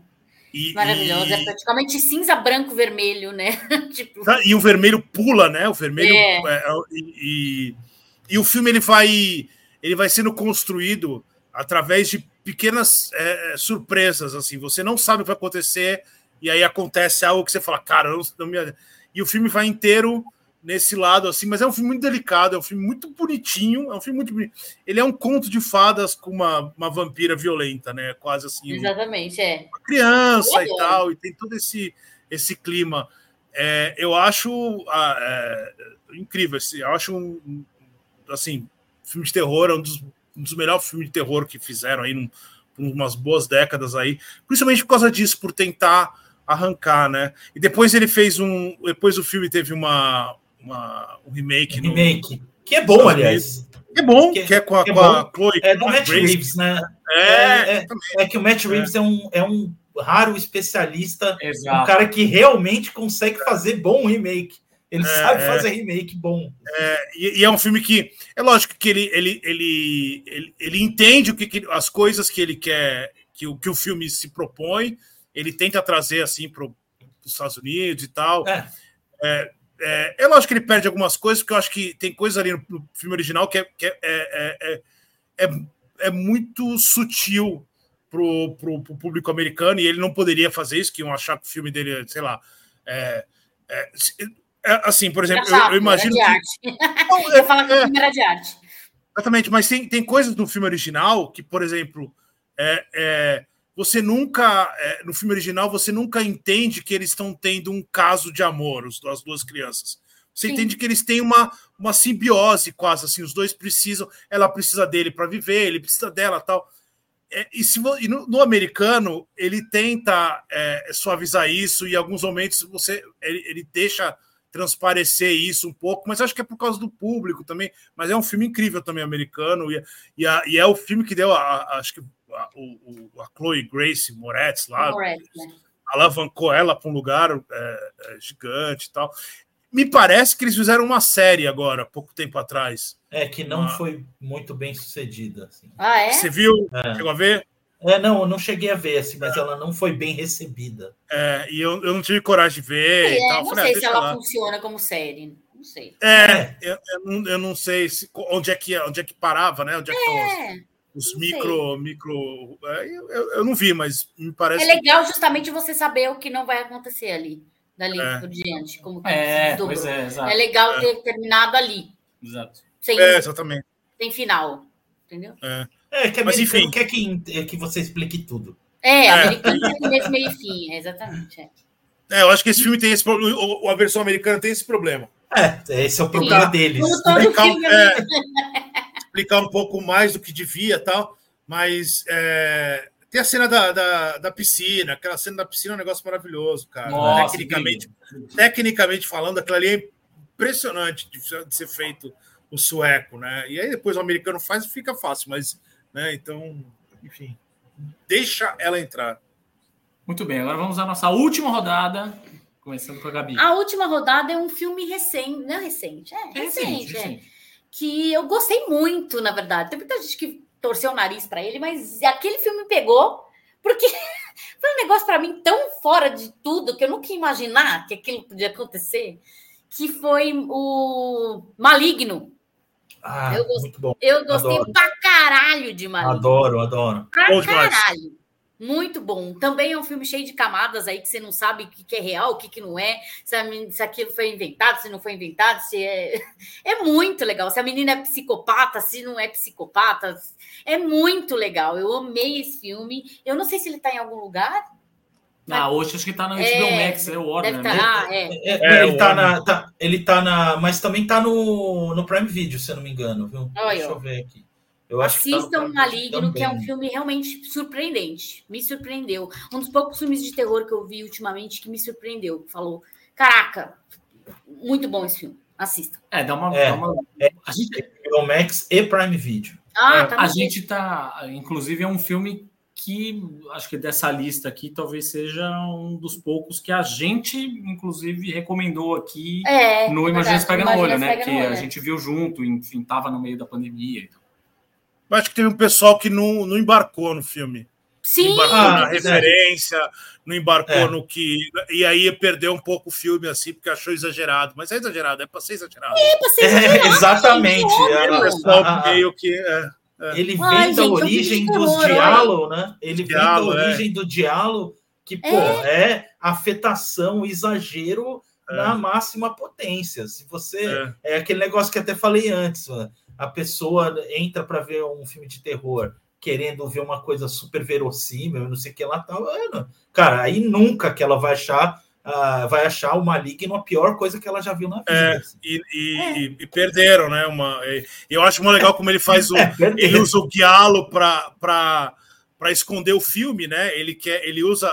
E, Maravilhoso, e... é praticamente cinza, branco, vermelho, né? tipo... E o vermelho pula, né? O vermelho. É. É, é e, e o filme ele vai, ele vai sendo construído através de pequenas é, é, surpresas. assim Você não sabe o que vai acontecer, e aí acontece algo que você fala, cara, não, não me... e o filme vai inteiro nesse lado, assim, mas é um filme muito delicado, é um filme muito bonitinho, é um filme muito bonito. Ele é um conto de fadas com uma, uma vampira violenta, né? Quase assim. Exatamente, um, é. Uma criança e tal, e tem todo esse, esse clima. É, eu acho ah, é, incrível, assim, eu acho um, assim, filme de terror é um dos, um dos melhores filmes de terror que fizeram aí num, por umas boas décadas aí, principalmente por causa disso, por tentar arrancar, né? E depois ele fez um. Depois o filme teve uma, uma um remake. Um remake. No, que é bom, aliás. É bom, que, que é com a, é com a Chloe. É do Matt Grace. Reeves, né? É, é, é, é, que o Matt Reeves é, um, é um raro especialista, Exato. um cara que realmente consegue fazer bom remake. Ele é, sabe é. fazer remake bom. É, e, e, é um filme que é lógico que ele, ele, ele, ele, ele entende o que, que, as coisas que ele quer que o que o filme se propõe. Ele tenta trazer assim para os Estados Unidos e tal. É. é. É, é, lógico que ele perde algumas coisas, porque eu acho que tem coisas ali no, no filme original que é, que é, é, é, é muito sutil pro, pro, pro público americano e ele não poderia fazer isso, que iam achar que o filme dele, sei lá, é, é, é, assim, por exemplo, eu, eu, imagino. Era de que... arte. Não, eu falar que o filme era de arte. Exatamente, mas tem, tem coisas no filme original que, por exemplo, é, é você nunca, é, no filme original, você nunca entende que eles estão tendo um caso de amor, os, as duas crianças. Você Sim. entende que eles têm uma, uma simbiose quase, assim, os dois precisam, ela precisa dele para viver, ele precisa dela tal. É, e, se, e no, no, americano, ele tenta é, suavizar isso, e em alguns momentos você ele, ele deixa transparecer isso um pouco, mas acho que é por causa do público também. Mas é um filme incrível também americano e, e, a, e é o filme que deu, a, a, acho que a, o, a Chloe Grace Moretz lá, Moretz, né? alavancou ela para um lugar é, é, gigante e tal. Me parece que eles fizeram uma série agora, pouco tempo atrás. É, que não ah. foi muito bem sucedida. Assim. Ah, é? Você viu? É. Chegou a ver? É, não, eu não cheguei a ver, assim, mas ela não foi bem recebida. É, e eu, eu não tive coragem de ver. É, tal. Não Falei, sei ah, se ela lá. funciona como série. Não sei. É, eu, eu, não, eu não sei se, onde, é que, onde é que parava, né? Onde é que é, os, micro. micro é, eu, eu, não vi, mas me parece. É legal justamente você saber o que não vai acontecer ali, dali é. por diante. Como que é, pois é, exato. é legal ter terminado ali. Exato. Sem, é, exatamente. Sem final. Entendeu? É. É, que Mas, enfim. quer que, é que você explique tudo. É, é. americano tem começo, meio e fim, exatamente. É. é. eu acho que esse filme tem esse problema. A versão americana tem esse problema. É, esse é o problema deles. Explicar, é, explicar, um pouco mais do que devia tal, mas é, tem a cena da, da, da, piscina, aquela cena da piscina é um negócio maravilhoso, cara. Nossa, tecnicamente, tecnicamente falando, aquilo ali é impressionante de, de ser feito o sueco, né? E aí depois o americano faz e fica fácil, mas né? Então, enfim, deixa ela entrar. Muito bem, agora vamos à nossa última rodada, começando com a Gabi. A última rodada é um filme recente, não é recente, é, é recente, recente, é, recente. Que eu gostei muito, na verdade. Tem muita gente que torcer o nariz para ele, mas aquele filme pegou, porque foi um negócio para mim tão fora de tudo que eu nunca ia imaginar que aquilo podia acontecer, que foi o Maligno. Ah, eu, muito bom. Eu gostei adoro. pra caralho de Maligno. Adoro, adoro. Pra caralho. Muito bom. Também é um filme cheio de camadas aí que você não sabe o que é real, o que não é, se, aquilo foi inventado, se não foi inventado, se é. É muito legal. Se a menina é psicopata, se não é psicopata. É muito legal. Eu amei esse filme. Eu não sei se ele está em algum lugar. Ah, hoje acho que está no é, HBO Max, é o Warner. Tá, né? ah, é. É, é, ele, tá na, tá, ele tá na. Mas também está no, no Prime Video, se eu não me engano, viu? Olha, Deixa eu ver aqui. Eu Assistam tá Maligno, que é um filme realmente surpreendente. Me surpreendeu. Um dos poucos filmes de terror que eu vi ultimamente que me surpreendeu. Falou: Caraca, muito bom esse filme. Assista. É, dá uma. É, dá uma... É, a gente... Max e Prime Video. Ah, é, tá a gente tá. Inclusive, é um filme que acho que dessa lista aqui talvez seja um dos poucos que a gente, inclusive, recomendou aqui é, no Imagina Pega no Olho, né? Que a gente viu junto, enfim, tava no meio da pandemia. Então. Eu acho que teve um pessoal que não, não embarcou no filme. Sim. Não embarcou ah, na referência, é. não embarcou é. no que. E aí perdeu um pouco o filme, assim, porque achou exagerado. Mas é exagerado, é para ser exagerado. É, pra ser exagerado. É, exatamente. É, o pessoal ah, meio que. É, é. Ele vem Ai, da gente, origem dos diálogos, né? Ele diálogo, vem da origem do diálogo, que, pô, é, afetação, exagero na máxima potência. Se você. É. aquele negócio que até falei antes, mano a pessoa entra para ver um filme de terror querendo ver uma coisa super verossímil, não sei o que lá tal, tá, cara, aí nunca que ela vai achar uh, vai achar o Maligno a pior coisa que ela já viu na vida. É, assim. e, e, é. e, e, perderam, né? Uma, eu acho muito legal como ele faz o. É, ele usa o guialo para para esconder o filme, né? Ele quer, ele usa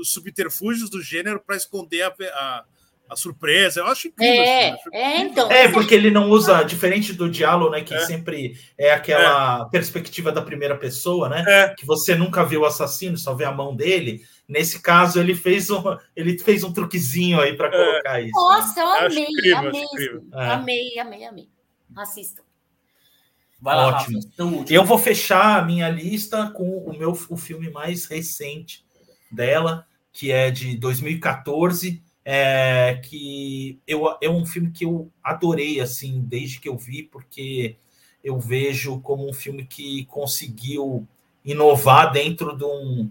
os subterfúgios do gênero para esconder a, a a surpresa. Eu acho incrível. É, assim, é então. É, porque ele não usa, diferente do diálogo, né? Que é. sempre é aquela é. perspectiva da primeira pessoa, né? É. Que você nunca viu o assassino, só vê a mão dele. Nesse caso, ele fez um, ele fez um truquezinho aí para é. colocar isso. Nossa, eu amei, incrível, amei, é. amei, amei, amei. Assistam. Vai lá, Ótimo. Rafa, eu vou fechar a minha lista com o meu o filme mais recente dela, que é de 2014 é, que eu, é um filme que eu adorei assim desde que eu vi, porque eu vejo como um filme que conseguiu inovar dentro de um.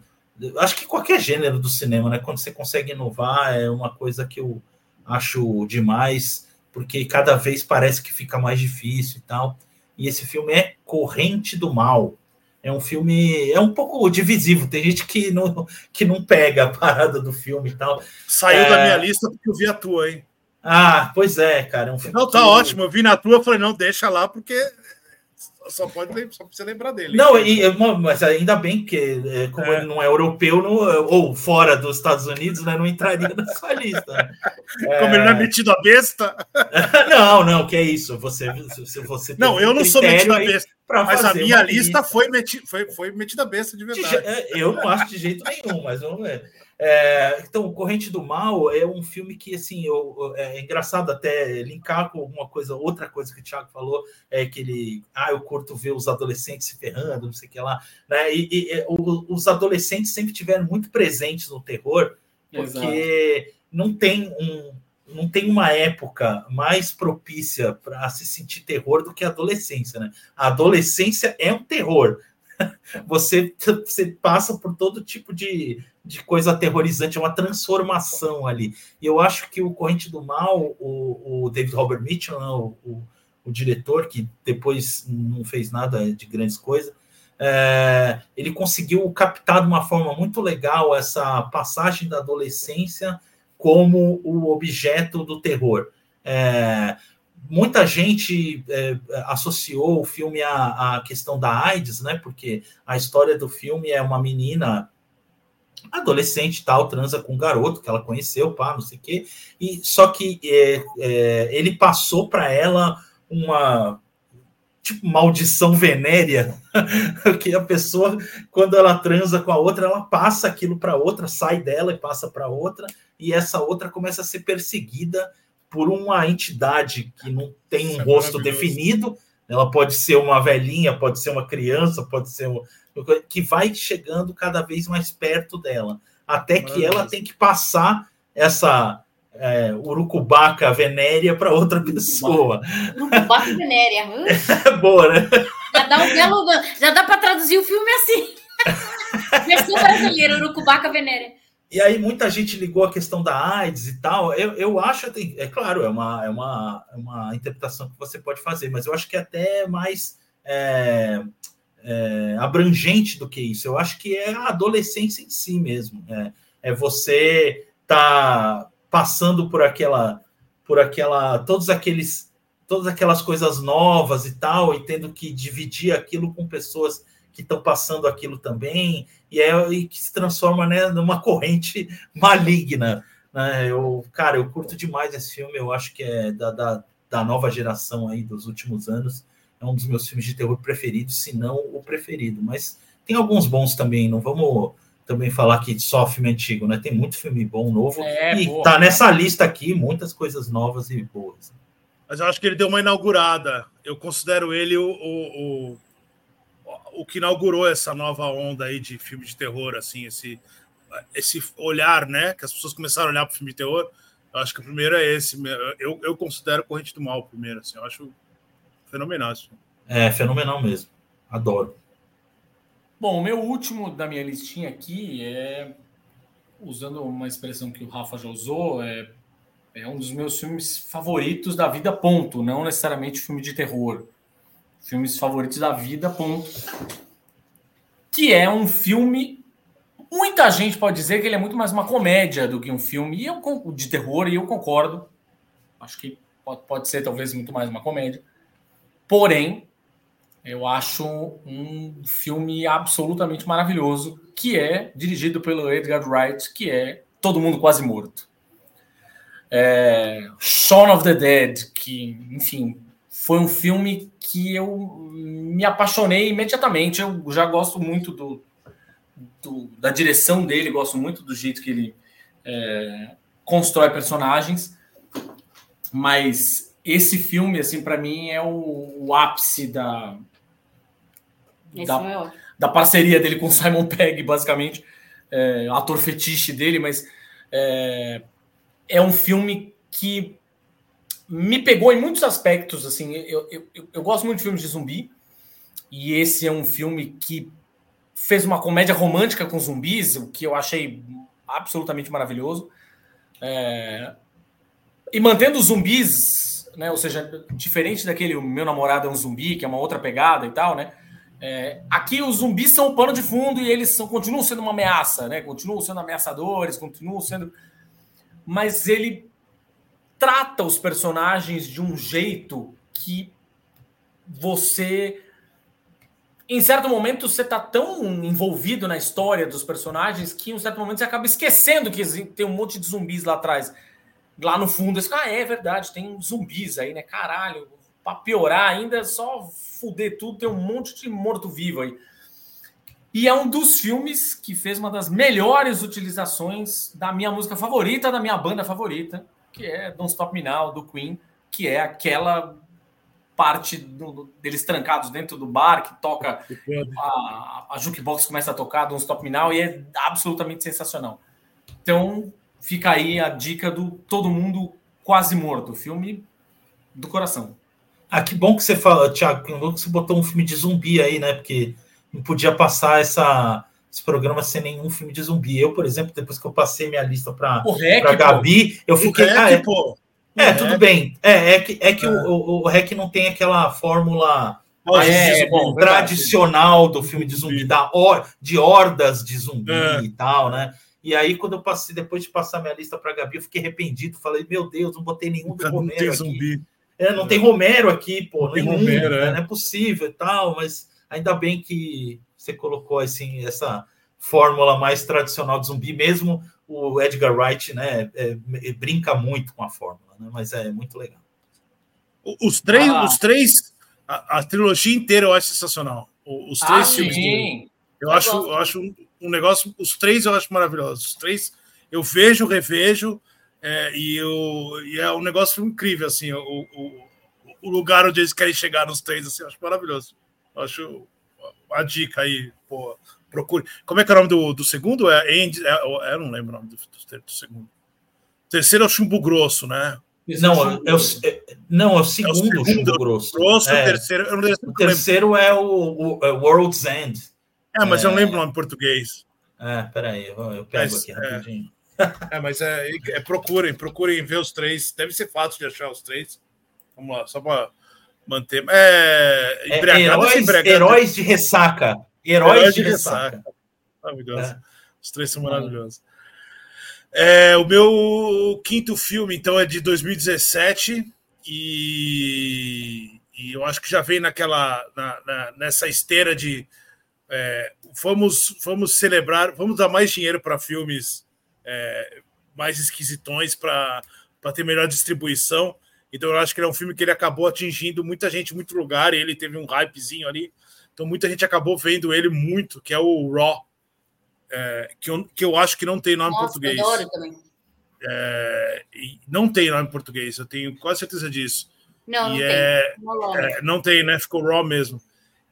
Acho que qualquer gênero do cinema, né? Quando você consegue inovar, é uma coisa que eu acho demais, porque cada vez parece que fica mais difícil e tal. E esse filme é Corrente do Mal. É um filme. É um pouco divisivo. Tem gente que não, que não pega a parada do filme e tal. Saiu é... da minha lista porque eu vi a tua, hein? Ah, pois é, cara. É um não, tá que... ótimo. Eu vi na tua, falei, não, deixa lá, porque só pode só precisa lembrar dele. Não, e, mas ainda bem que, é, como é. ele não é europeu não, ou fora dos Estados Unidos, né, não entraria na sua lista. É... Como ele não é metido a besta? não, não, que é isso. Você, você não, eu não sou metido a besta. Mas a minha lista foi, meti, foi, foi metida a besta de verdade. De, eu não acho de jeito nenhum, mas vamos ver. É, então, Corrente do Mal é um filme que, assim, eu, é engraçado até linkar com alguma coisa, outra coisa que o Thiago falou, é que ele, ah, eu curto ver os adolescentes se ferrando, não sei o que lá, né? E, e, e os adolescentes sempre tiveram muito presentes no terror, porque Exato. não tem um, não tem uma época mais propícia para se sentir terror do que a adolescência, né? A adolescência é um terror. Você, você passa por todo tipo de, de coisa aterrorizante, é uma transformação ali. E eu acho que o Corrente do Mal, o, o David Robert Mitchell, né, o, o, o, diretor, que depois não fez nada de grandes coisas, é, ele conseguiu captar de uma forma muito legal essa passagem da adolescência como o objeto do terror. É, muita gente é, associou o filme à, à, questão da AIDS, né? Porque a história do filme é uma menina adolescente tal, transa com um garoto que ela conheceu, pá, não sei o quê. E só que é, é, ele passou para ela uma tipo maldição venérea, que a pessoa quando ela transa com a outra, ela passa aquilo para outra, sai dela e passa para outra, e essa outra começa a ser perseguida por uma entidade que não tem um é rosto definido, Ela pode ser uma velhinha, pode ser uma criança, pode ser uma, que vai chegando cada vez mais perto dela, até que ela tem que passar essa é, urucubaca venérea para outra pessoa. Urucubaca venérea. Boa, né? Já dá, um belo, já dá para traduzir o filme assim. Versão brasileira, urucubaca venérea. E aí muita gente ligou a questão da AIDS e tal. Eu, eu acho, é claro, é uma, é, uma, é uma interpretação que você pode fazer, mas eu acho que é até mais é, é, abrangente do que isso. Eu acho que é a adolescência em si mesmo. É, é você tá passando por aquela, por aquela, todos aqueles, todas aquelas coisas novas e tal, e tendo que dividir aquilo com pessoas que estão passando aquilo também, e, é, e que se transforma né, numa corrente maligna. Né? Eu, cara, eu curto demais esse filme, eu acho que é da, da, da nova geração aí dos últimos anos, é um dos meus filmes de terror preferidos, se não o preferido, mas tem alguns bons também, não vamos também falar que só filme antigo, né? Tem muito filme bom, novo, é, e porra, tá nessa lista aqui, muitas coisas novas e boas. Mas eu acho que ele deu uma inaugurada. Eu considero ele o, o, o o que inaugurou essa nova onda aí de filme de terror, assim, esse, esse olhar, né? Que as pessoas começaram a olhar para o filme de terror. Eu acho que o primeiro é esse. Eu, eu considero Corrente do Mal o primeiro, assim. Eu acho fenomenal esse filme. É, fenomenal mesmo. Adoro. Bom, o meu último da minha listinha aqui é, usando uma expressão que o Rafa já usou, é, é um dos meus filmes favoritos da vida, ponto. Não necessariamente filme de terror filmes favoritos da vida, ponto. Que é um filme. Muita gente pode dizer que ele é muito mais uma comédia do que um filme e eu, de terror, e eu concordo. Acho que pode, pode ser talvez muito mais uma comédia. Porém, eu acho um filme absolutamente maravilhoso, que é dirigido pelo Edgar Wright, que é Todo Mundo Quase Morto. É, Shaun of the Dead, que, enfim, foi um filme que eu me apaixonei imediatamente. Eu já gosto muito do, do da direção dele, gosto muito do jeito que ele é, constrói personagens. Mas esse filme, assim, para mim é o, o ápice da, da, é da, parceria dele com Simon Pegg, basicamente, é, ator fetiche dele, mas é, é um filme que me pegou em muitos aspectos. Assim, eu, eu, eu, gosto muito de filmes de zumbi, e esse é um filme que fez uma comédia romântica com zumbis, o que eu achei absolutamente maravilhoso. É... E mantendo os zumbis, né, ou seja, diferente daquele Meu Namorado é um Zumbi, que é uma outra pegada e tal, né? É, aqui os zumbis são o pano de fundo e eles são, continuam sendo uma ameaça, né? Continuam sendo ameaçadores, continuam sendo. Mas ele trata os personagens de um jeito que você em certo momento você tá tão envolvido na história dos personagens que em um certo momento você acaba esquecendo que tem um monte de zumbis lá atrás. Lá no fundo, você, ah, é verdade, tem zumbis aí, né? Caralho, para piorar ainda, é só fuder tudo, tem um monte de morto-vivo aí. E é um dos filmes que fez uma das melhores utilizações da minha música favorita, da minha banda favorita, que é Don't Stop Me Now, do Queen, que é aquela parte do, deles trancados dentro do bar que toca a, a jukebox começa a tocar Don't Stop Me Now e é absolutamente sensacional. Então fica aí a dica do Todo Mundo Quase Morto, filme do coração. Ah, que bom que você fala, Thiago, que bom que você botou um filme de zumbi aí, né? Porque não podia passar essa esse programa sem nenhum filme de zumbi. Eu, por exemplo, depois que eu passei minha lista para a Gabi, eu fiquei. O ah, é, pô. é, tudo bem. É, é que, é que é. O, o, o REC não tem aquela fórmula é, bom, tradicional do filme de zumbi, da or, de hordas de zumbi é. e tal, né? E aí, quando eu passei, depois de passar minha lista para a Gabi, eu fiquei arrependido. Falei, meu Deus, não botei nenhum do Romero. Não tem aqui. zumbi. É, não tem Romero aqui, pô. Não, nenhum, Romero, né? Não é possível e tal, mas ainda bem que você colocou assim essa fórmula mais tradicional de zumbi, mesmo o Edgar Wright, né, é, é, brinca muito com a fórmula, né, mas é muito legal. Os três, ah. os três, a, a, trilogia inteira eu acho sensacional. Os três ah, filmes. Sim. Eu, eu acho, eu acho um, um, negócio, os três eu acho maravilhosos. Os três eu vejo, revejo, é, e, eu, e é um negócio incrível assim. O, o, o lugar onde eles querem chegar nos três, assim, acho maravilhoso. Acho a dica aí, pô, procure. Como é que é o nome do, do segundo? É, Andy, é, é, eu não lembro o nome do, do, do segundo. O terceiro é o Chumbo Grosso, né? Não, é, o, é, não, é o segundo, é o segundo chumbo grosso. grosso é. o terceiro, eu não o terceiro é o, o, é World's End. É, mas eu não lembro o nome em português. É, peraí, eu, eu pego mas, aqui rapidinho. É, mas é, é, procurem, procurem ver os três. Deve ser fácil de achar os três. Vamos lá, só para manter. É, é heróis, heróis de ressaca. Heróis, heróis de, de, ressaca. ressaca. Maravilhoso. É. Os três são maravilhosos. É, o meu quinto filme, então, é de 2017 e, e eu acho que já vem naquela na, na, nessa esteira de é, vamos, vamos celebrar, vamos dar mais dinheiro para filmes é, mais esquisitões para ter melhor distribuição. Então eu acho que ele é um filme que ele acabou atingindo muita gente, muito lugar, ele teve um hypezinho ali. Então muita gente acabou vendo ele muito, que é o Raw, é, que, eu, que eu acho que não tem nome Nossa, em português. Adoro também. É, não tem nome em português, eu tenho quase certeza disso. Não, não é, tem. É, não tem, né? Ficou Raw mesmo.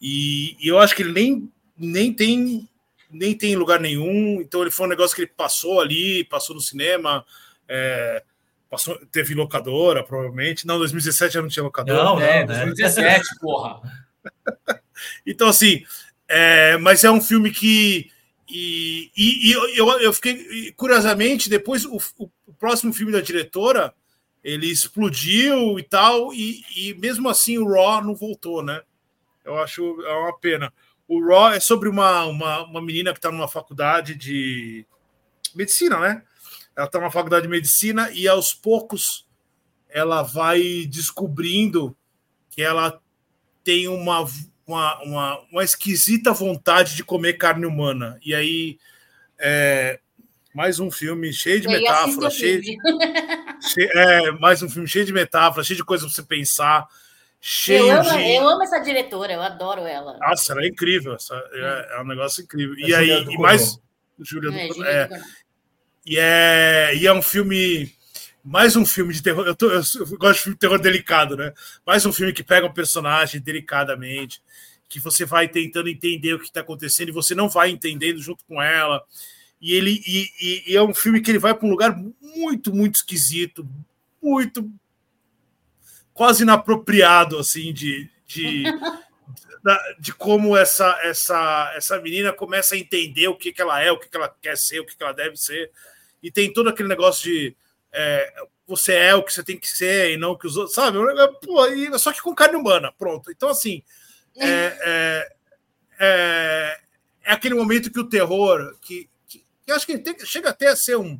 E, e, eu acho que ele nem, nem tem nem tem lugar nenhum. Então ele foi um negócio que ele passou ali, passou no cinema, é, passou, teve locadora, provavelmente. Não, 2017 já não tinha locadora. Não, é, né? 2017, porra. então, assim, é, mas é um filme que e, e, e eu, eu fiquei, curiosamente, depois o, o, próximo filme da diretora ele explodiu e tal, e, e mesmo assim o Raw não voltou, né? Eu acho é uma pena. O Raw é sobre uma, uma, uma menina que está numa faculdade de medicina, né? Ela está numa faculdade de medicina e aos poucos ela vai descobrindo que ela tem uma uma, uma, uma esquisita vontade de comer carne humana. E aí, é, mais um filme cheio de metáforas, cheio, cheio, é, mais um filme cheio de metáforas, cheio de coisas para você pensar. Cheio eu, amo, de... eu amo essa diretora, eu adoro ela. Nossa, ela é incrível, essa, é, é um negócio incrível. É e aí, e mais. Júlia é, do, é, e, é, e é um filme mais um filme de terror. Eu, tô, eu, gosto de filme de terror delicado, né? Mais um filme que pega um personagem delicadamente, que você vai tentando entender o que está acontecendo e você não vai entendendo junto com ela. E ele e, e, e é um filme que ele vai para um lugar muito, muito esquisito, muito quase inapropriado assim de, de, de como essa essa essa menina começa a entender o que, que ela é, o que, que ela quer ser, o que, que ela deve ser. E tem todo aquele negócio de é, você é o que você tem que ser e não o que os outros, sabe? Pô, só que com carne humana, pronto. Então, assim, é, é, é, é, aquele momento que o terror, que, que, que acho que tem, chega até a ser um,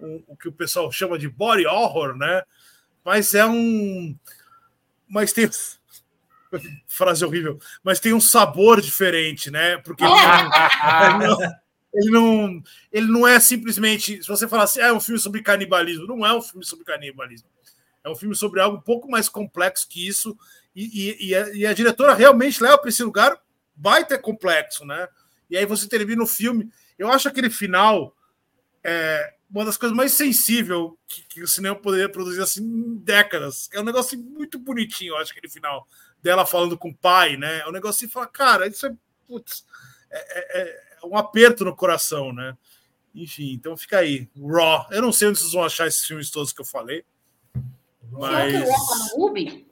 um, o que o pessoal chama de body horror, né? Mas é um. Mas tem. Frase horrível, mas tem um sabor diferente, né? Porque não, ele não, ele não é simplesmente. Se você falar assim, ah, é um filme sobre canibalismo, não é um filme sobre canibalismo. É um filme sobre algo um pouco mais complexo que isso e, e, a, e, a, diretora realmente leva para esse lugar vai ter complexo, né? E aí você termina o filme. Eu acho aquele final é, uma das coisas mais sensíveis que, que, o cinema poderia produzir assim em décadas. É um negócio muito bonitinho, eu acho, aquele final dela falando com o pai, né? É um negócio assim, fala, cara, isso é, putz, é, é, é um aperto no coração, né? Enfim, então fica aí. Raw. Eu não sei onde vocês vão achar esses filmes todos que eu falei. Mas... Será que o Raw tá no Ruby?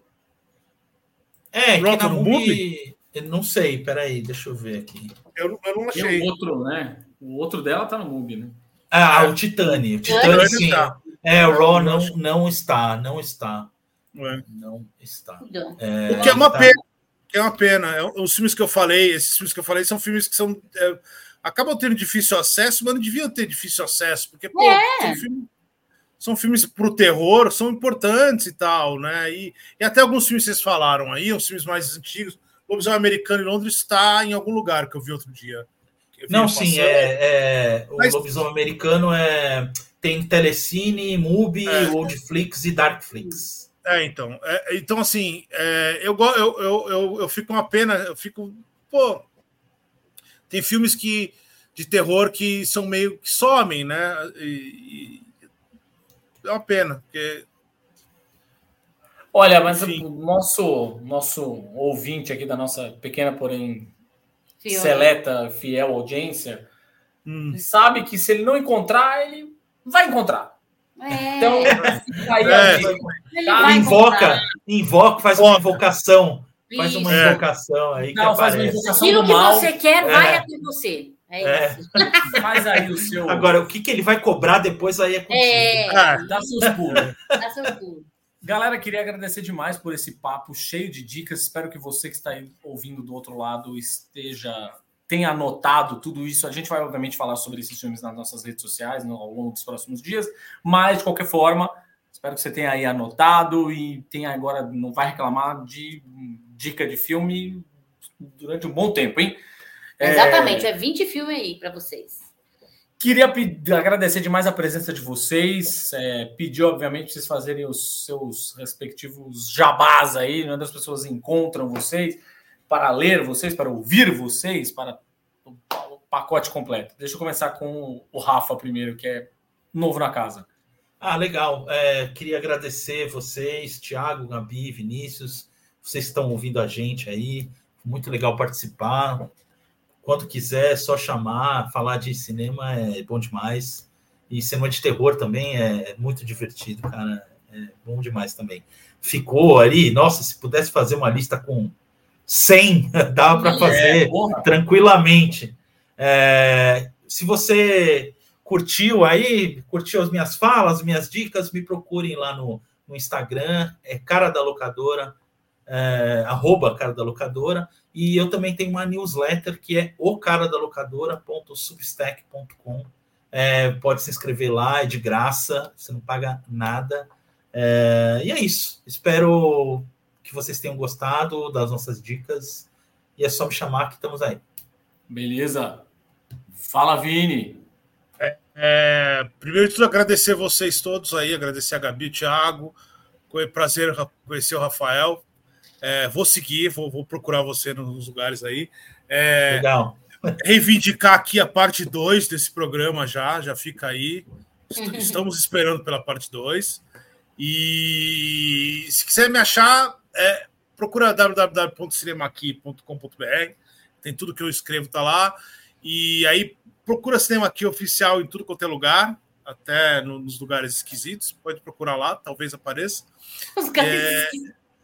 É, que na MUBI... Não sei, peraí, deixa eu ver aqui. Eu, eu não achei. Tem o outro, né? O outro dela tá no MUBI, né? Ah, o Titani. O Titani, sim. Tá. É, o Raw não, não está, não está. É. Não está. É, o que é uma tá... pena. Que é uma pena. É, os filmes que eu falei, esses filmes que eu falei, são filmes que são. É, acabam tendo difícil acesso, mas não deviam ter difícil acesso, porque, pô, é. são filmes são filmes para o terror, são importantes e tal, né? E, e até alguns filmes que vocês falaram aí, os filmes mais antigos. O Lobisomem Americano em Londres está em algum lugar que eu vi outro dia. Não, sim, é, é, o Mas... Lobisomem Americano é tem Telecine, Mubi, é. Oldflix e Darkflix. É, então. É, então, assim, é, eu, eu, eu, eu, eu fico uma pena, eu fico. Pô, tem filmes que de terror que são meio que somem, né? E, é uma pena, porque Olha, mas o nosso, nosso ouvinte aqui da nossa pequena, porém fiel. seleta, fiel audiência, hum. sabe que se ele não encontrar, ele vai encontrar. É. Então, aí, é. Aí, invoca, invoca, faz uma invocação. Faz uma invocação aí. Não, faz uma invocação Aquilo que mal. você quer vai é. até você. É, é. isso. Faz aí o seu. Agora, o que, que ele vai cobrar depois aí é contigo. É. Ah, dá seus pulos. Dá seus pulos. Galera, queria agradecer demais por esse papo cheio de dicas. Espero que você que está ouvindo do outro lado esteja tenha anotado tudo isso. A gente vai, obviamente, falar sobre esses filmes nas nossas redes sociais no, ao longo dos próximos dias, mas, de qualquer forma, espero que você tenha aí anotado e tenha agora, não vai reclamar de dica de filme durante um bom tempo, hein? Exatamente, é, é 20 filmes aí para vocês. Queria pedir, agradecer demais a presença de vocês. É, pedir, obviamente, vocês fazerem os seus respectivos jabás aí, onde as pessoas encontram vocês, para ler vocês, para ouvir vocês, para o pacote completo. Deixa eu começar com o Rafa primeiro, que é novo na casa. Ah, legal. É, queria agradecer vocês, Thiago, Gabi, Vinícius. Vocês estão ouvindo a gente aí. Muito legal participar. Quando quiser, é só chamar, falar de cinema é bom demais. E cinema de terror também é muito divertido, cara. É bom demais também. Ficou ali, nossa, se pudesse fazer uma lista com 100, dava para fazer é, tranquilamente. É, se você curtiu aí, curtiu as minhas falas, minhas dicas, me procurem lá no, no Instagram, é cara da locadora, é, arroba cara da locadora. E eu também tenho uma newsletter que é o cara da locadora.substack.com. É, pode se inscrever lá, é de graça, você não paga nada. É, e é isso. Espero que vocês tenham gostado das nossas dicas. E é só me chamar que estamos aí. Beleza. Fala, Vini. É, é, primeiro de tudo, agradecer vocês todos aí, agradecer a Gabi, o Thiago. Foi um prazer conhecer o Rafael. É, vou seguir, vou, vou, procurar você nos lugares aí. É, Legal. Reivindicar aqui a parte 2 desse programa já, já fica aí. Estamos esperando pela parte 2. E se quiser me achar, é, procura www.cinemaqui.com.br. Tem tudo que eu escrevo, tá lá. E aí procura Cinema Aqui oficial em tudo quanto é lugar, até nos lugares esquisitos. Pode procurar lá, talvez apareça. Os é...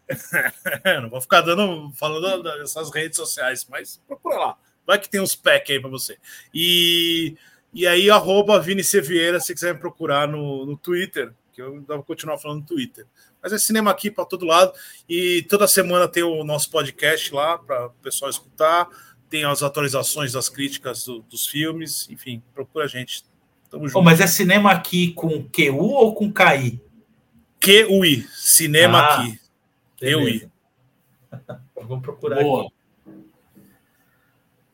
não vou ficar dando falando dessas redes sociais, mas procura lá. Vai que tem uns packs aí para você. E, e aí, arroba Vini Sevieira, se quiser me procurar no, no Twitter, que eu vou continuar falando no Twitter. Mas é cinema aqui para todo lado. E toda semana tem o nosso podcast lá para o pessoal escutar. Tem as atualizações das críticas do, dos filmes. Enfim, procura a gente. Tamo junto. Oh, mas é cinema aqui com QU ou com KI? QUI, cinema ah. aqui. Eu ia. Vou procurar Boa. aqui.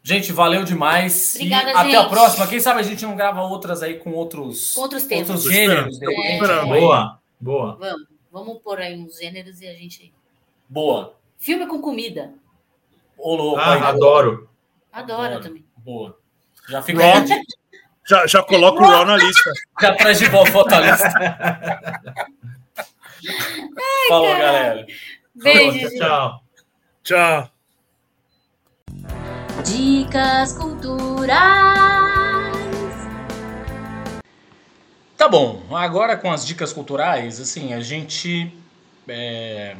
Gente, valeu demais. Obrigada, e até a próxima. Quem sabe a gente não grava outras aí com outros, outros temas. Outros gêneros. É. Boa, boa. Vamos, vamos pôr aí uns gêneros e a gente. Boa. Filme com comida. Ô, louco. Ah, adoro. adoro. Adoro também. Boa. Já fica aí. Já, já coloca o Raw na lista. Já traz de volta a lista. Falou, cara. galera. Beijo. Tchau. Tchau. Dicas culturais. Tá bom, agora com as dicas culturais, assim, a gente. É,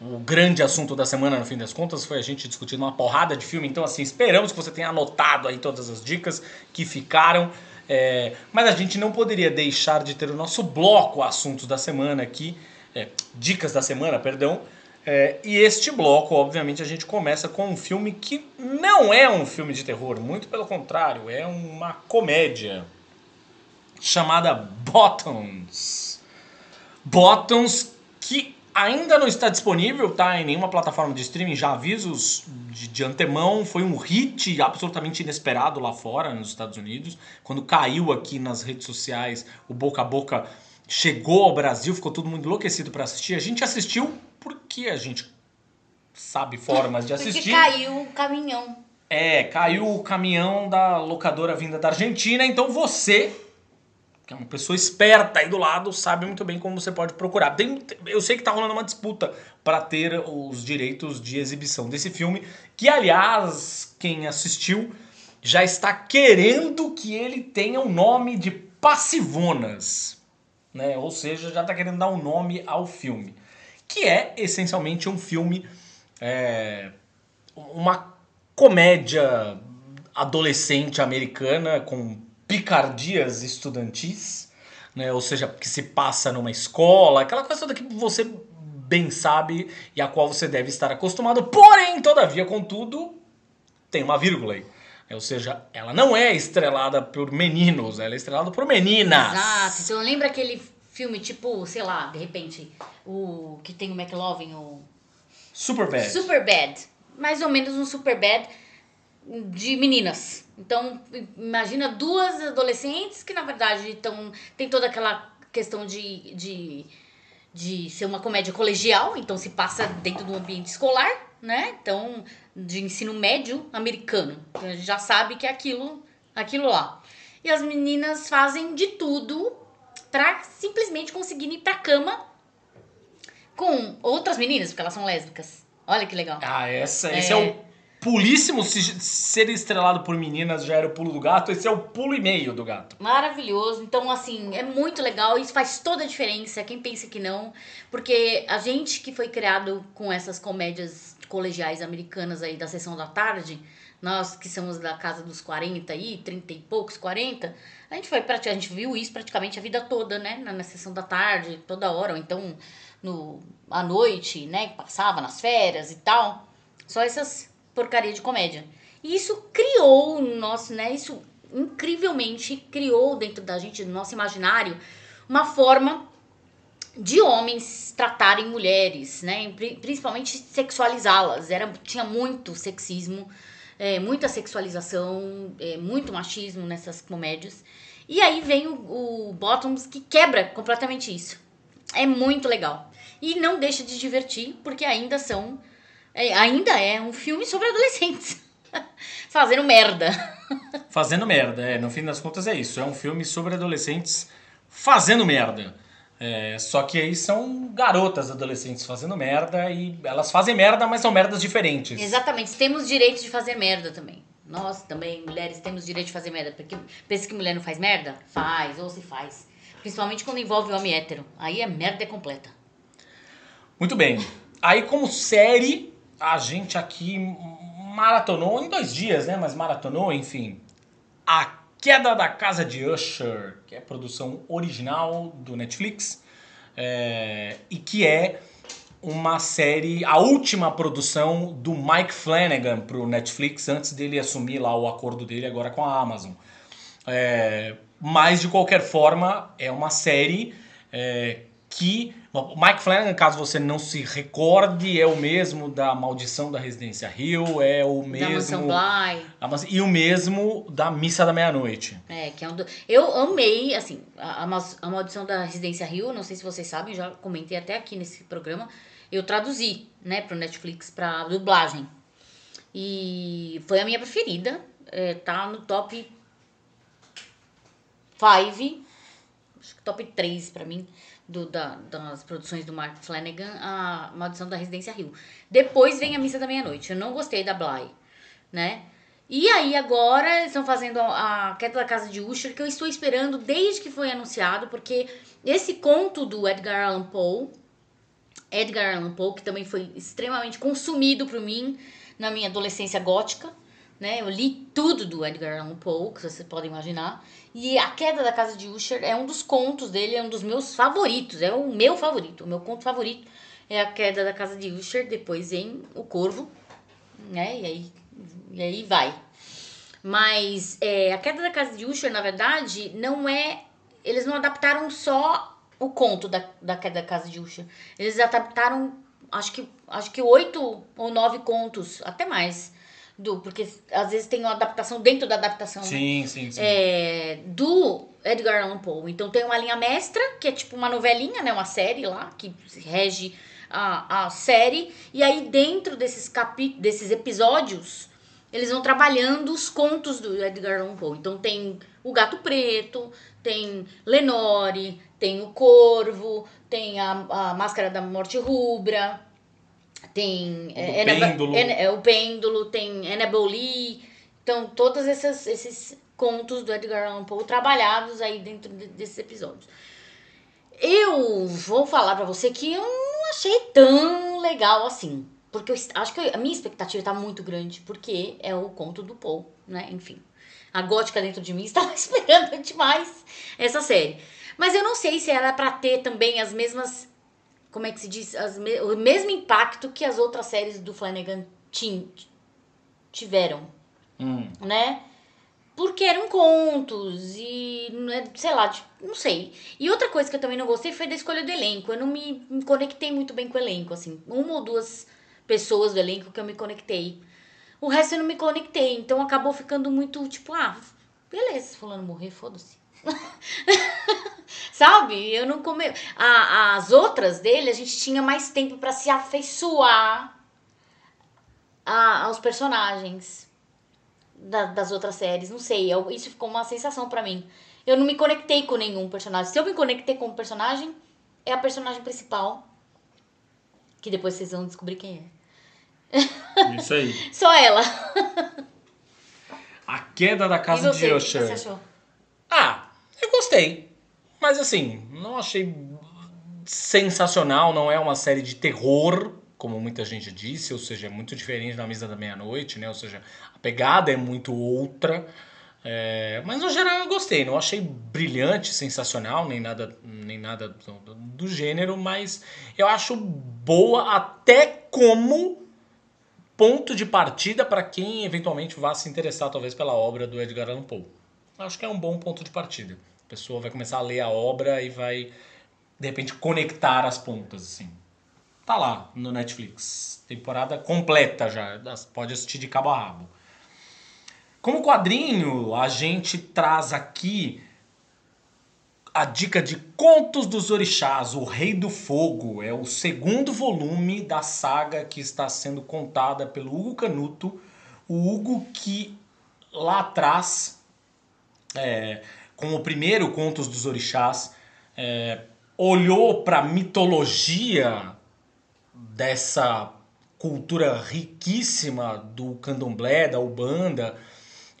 o grande assunto da semana, no fim das contas, foi a gente discutindo uma porrada de filme. Então, assim, esperamos que você tenha anotado aí todas as dicas que ficaram. É, mas a gente não poderia deixar de ter o nosso bloco assuntos da semana aqui, é, dicas da semana, perdão. É, e este bloco, obviamente, a gente começa com um filme que não é um filme de terror, muito pelo contrário, é uma comédia chamada Bottoms. Bottoms que ainda não está disponível, tá? Em nenhuma plataforma de streaming, já avisos de, de, antemão. Foi um hit absolutamente inesperado lá fora, nos Estados Unidos. Quando caiu aqui nas redes sociais, o boca a boca chegou ao Brasil, ficou todo mundo enlouquecido para assistir. A gente assistiu porque a gente sabe formas de assistir. Porque caiu o caminhão. É, caiu o caminhão da locadora vinda da Argentina. Então você que é uma pessoa esperta aí do lado, sabe muito bem como você pode procurar. Tem, eu sei que tá rolando uma disputa para ter os direitos de exibição desse filme, que aliás, quem assistiu já está querendo que ele tenha o um nome de Passivonas, né? Ou seja, já está querendo dar um nome ao filme, que é essencialmente um filme, é, uma comédia adolescente americana com picardias estudantis, né? ou seja, que se passa numa escola, aquela coisa toda que você bem sabe e a qual você deve estar acostumado, porém, todavia, contudo, tem uma vírgula aí. Ou seja, ela não é estrelada por meninos, ela é estrelada por meninas. Exato. Então lembra aquele filme, tipo, sei lá, de repente, o que tem o McLovin, o. Super Bad. Super Bad. Mais ou menos um Super Bad de meninas. Então, imagina duas adolescentes que, na verdade, estão. Tem toda aquela questão de, de, de ser uma comédia colegial, então se passa dentro do ambiente escolar, né? Então, de ensino médio americano. Então, a gente já sabe que é aquilo, aquilo lá. E as meninas fazem de tudo para simplesmente conseguirem ir pra cama com outras meninas, porque elas são lésbicas. Olha que legal. Ah, essa, esse é o pulíssimo. Se ser estrelado por meninas já era o pulo do gato, esse é o pulo e meio do gato. Maravilhoso. Então, assim, é muito legal. Isso faz toda a diferença. Quem pensa que não. Porque a gente que foi criado com essas comédias colegiais americanas aí da sessão da tarde, nós que somos da casa dos 40 aí, 30 e poucos, 40, a gente foi a gente viu isso praticamente a vida toda, né? Na, na sessão da tarde, toda hora, ou então no, à noite, né? Passava nas férias e tal. Só essas porcaria de comédia. E isso criou no nosso, né? Isso incrivelmente criou dentro da gente, do nosso imaginário, uma forma de homens tratarem mulheres, né? Principalmente sexualizá-las. Era tinha muito sexismo, é, muita sexualização, é, muito machismo nessas comédias. E aí vem o, o Bottoms que quebra completamente isso. É muito legal. E não deixa de divertir, porque ainda são. É, ainda é um filme sobre adolescentes. Fazendo merda. Fazendo merda, é. No fim das contas é isso. É um filme sobre adolescentes fazendo merda. É, só que aí são garotas adolescentes fazendo merda e elas fazem merda, mas são merdas diferentes. Exatamente, temos direito de fazer merda também. Nós também, mulheres, temos direito de fazer merda. Porque pensa que mulher não faz merda? Faz, ou se faz. Principalmente quando envolve homem hétero. Aí a merda é completa. Muito bem. Aí, como série, a gente aqui maratonou em dois dias, né? Mas maratonou, enfim. A Queda da Casa de Usher, que é produção original do Netflix é, e que é uma série, a última produção do Mike Flanagan para o Netflix antes dele assumir lá o acordo dele agora com a Amazon. É, mas de qualquer forma é uma série é, que o Mike Flanagan, caso você não se recorde, é o mesmo da Maldição da Residência Hill, é o mesmo da Bly. e o mesmo da Missa da Meia-Noite. É, que é um do... eu amei, assim, a, a Maldição da Residência Hill, não sei se vocês sabem, já comentei até aqui nesse programa, eu traduzi, né, pro Netflix para dublagem. E foi a minha preferida, é, tá no top 5, acho que top 3 para mim do, da, das produções do Mark Flanagan, a Maldição da Residência Rio. Depois vem a Missa da Meia-Noite. Eu não gostei da Bly, né? E aí agora estão fazendo a Queda da Casa de Usher, que eu estou esperando desde que foi anunciado, porque esse conto do Edgar Allan Poe, Edgar Allan Poe, que também foi extremamente consumido por mim na minha adolescência gótica, né? Eu li tudo do Edgar Allan Poe, que vocês podem imaginar. E A Queda da Casa de Usher é um dos contos dele, é um dos meus favoritos, é o meu favorito. O meu conto favorito é A Queda da Casa de Usher, depois vem O Corvo, né? E aí, e aí vai. Mas é, A Queda da Casa de Usher, na verdade, não é... Eles não adaptaram só o conto da, da Queda da Casa de Usher. Eles adaptaram, acho que, acho que oito ou nove contos, até mais do porque às vezes tem uma adaptação dentro da adaptação sim, né? sim, sim. É, do Edgar Allan Poe então tem uma linha mestra que é tipo uma novelinha né uma série lá que rege a, a série e aí dentro desses capi desses episódios eles vão trabalhando os contos do Edgar Allan Poe. Então tem o Gato Preto, tem Lenore, tem o Corvo, tem a, a Máscara da Morte Rubra, tem O é, Pêndulo. é, é, o Pêndulo, tem Annabelle Lee. Então todos esses, esses contos do Edgar Allan Poe trabalhados aí dentro de- desses episódios. Eu vou falar pra você que eu não achei tão legal assim. Porque eu acho que eu- a minha expectativa tá muito grande, porque é o conto do Poe, né? Enfim. A gótica dentro de mim estava esperando demais essa série. Mas eu não sei se era pra ter também as mesmas. Como é que se diz? Me- o mesmo impacto que as outras séries do Flanagan tiveram Hum. né? Porque eram contos e, né, sei lá, tipo, não sei. E outra coisa que eu também não gostei foi da escolha do elenco. Eu não me, me conectei muito bem com o elenco, assim. Uma ou duas pessoas do elenco que eu me conectei. O resto eu não me conectei. Então acabou ficando muito, tipo, ah, beleza, fulano morrer, foda-se. Sabe? Eu não come... A- as outras dele, a gente tinha mais tempo pra se afeiçoar a- aos personagens da- das outras séries. Não sei, eu- isso ficou uma sensação pra mim. Eu não me conectei com nenhum personagem. Se eu me conectei com um personagem, é a personagem principal. Que depois vocês vão descobrir quem Isso aí. é. Só ela. A queda da E casa você, de o que você achou? Ah, eu gostei. Mas assim, não achei sensacional, não é uma série de terror, como muita gente disse, ou seja, é muito diferente da Mesa da Meia-Noite, né? Ou seja, a pegada é muito outra. É, mas no geral eu gostei, não achei brilhante, sensacional, nem nada, nem nada do, do- gênero, mas eu acho boa até como ponto de partida para quem eventualmente vá se interessar talvez pela obra do Edgar Allan Poe. Acho que é um bom ponto de partida. A pessoa vai começar a ler a obra e vai de repente conectar as pontas assim. Tá lá no Netflix, temporada completa já, pode assistir de cabo a rabo. Como quadrinho, a gente traz aqui a dica de Contos dos Orixás, O Rei do Fogo. É o segundo volume da saga que está sendo contada pelo Hugo Canuto. O Hugo que lá atrás, é, com o primeiro Contos dos Orixás, é, olhou para a mitologia dessa cultura riquíssima do candomblé, da ubanda,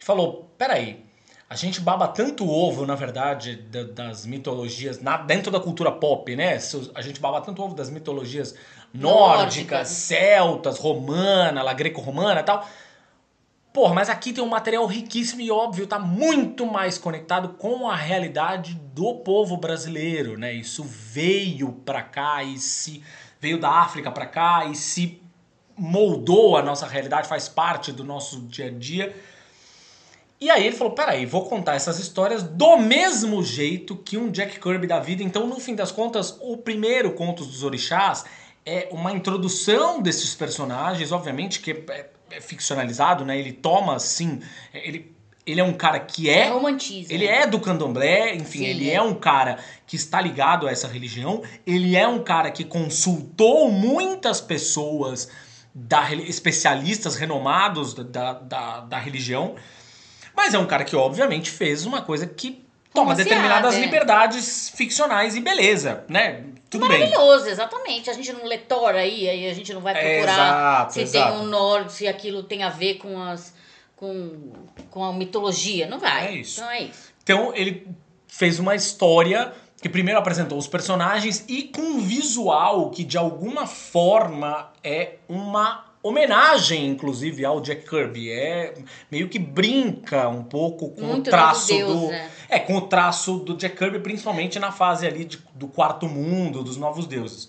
e falou: peraí, a gente baba tanto ovo, na verdade, da- das mitologias, na- dentro da cultura pop, né? A gente baba tanto ovo das mitologias nórdicas, celtas, romana, greco-romana e tal. Porra, mas aqui tem um material riquíssimo e óbvio, tá muito mais conectado com a realidade do povo brasileiro, né? Isso veio pra cá e se veio da África pra cá e se moldou a nossa realidade, faz parte do nosso dia a dia. E aí ele falou: peraí, vou contar essas histórias do mesmo jeito que um Jack Kirby da vida. Então, no fim das contas, o primeiro Contos dos Orixás é uma introdução desses personagens, obviamente, que é, é ficcionalizado, né? Ele toma, assim, ele, ele é um cara que é Romantismo. ele é do candomblé, enfim, Sim, ele é. é um cara que está ligado a essa religião, ele é um cara que consultou muitas pessoas, da, especialistas renomados da, da, da religião, mas é um cara que, obviamente, fez uma coisa que toma determinadas é. liberdades ficcionais e beleza, né? Tudo bem. Maravilhoso, exatamente. A gente não lê Thor aí, aí a gente não vai É, procurar exato, se exato. tem um norte, se aquilo tem a ver com as com, com a mitologia. Não vai. É isso. Então é isso. Então ele fez uma história que primeiro apresentou os personagens e com um visual que de alguma forma é uma homenagem, inclusive, ao Jack Kirby. É meio que brinca um pouco com Muito o traço Novos do. Né? É, com o traço do Jack Kirby, principalmente na fase ali de- do quarto mundo, dos novos deuses.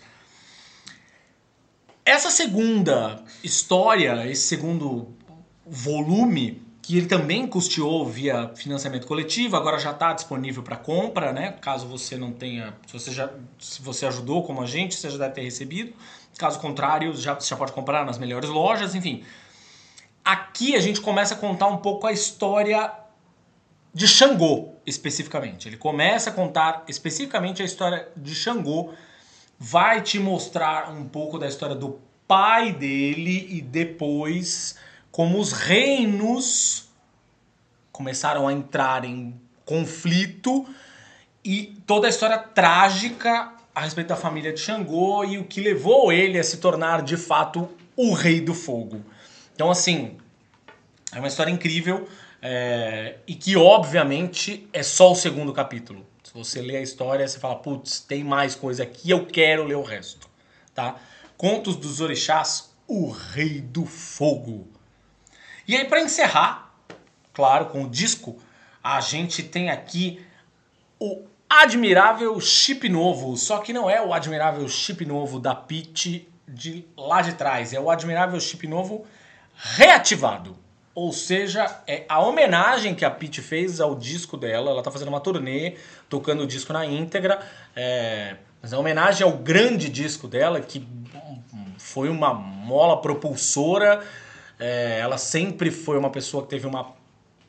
Essa segunda história, esse segundo volume, que ele também custeou via financiamento coletivo, agora já está disponível para compra, né? Caso você não tenha, se você já, se você ajudou como a gente, você já deve ter recebido. Caso contrário, já, você já pode comprar nas melhores lojas, enfim. Aqui a gente começa a contar um pouco a história de Xangô, especificamente. Ele começa a contar especificamente a história de Xangô, vai te mostrar um pouco da história do pai dele e depois como os reinos começaram a entrar em conflito e toda a história trágica a respeito da família de Xangô e o que levou ele a se tornar de fato o Rei do Fogo. Então, assim, é uma história incrível é, e que, obviamente, é só o segundo capítulo. Se você lê a história, você fala, putz, tem mais coisa aqui, eu quero ler o resto. Tá? Contos dos Orixás, o Rei do Fogo. E aí, para encerrar, claro, com o disco, a gente tem aqui o admirável chip novo, só que não é o admirável chip novo da Pit de lá de trás, é o admirável chip novo reativado. Ou seja, é a homenagem que a Pete fez ao disco dela. Ela tá fazendo uma turnê, tocando o disco na íntegra. É, mas a homenagem ao grande disco dela, que foi uma mola propulsora. É, ela sempre foi uma pessoa que teve uma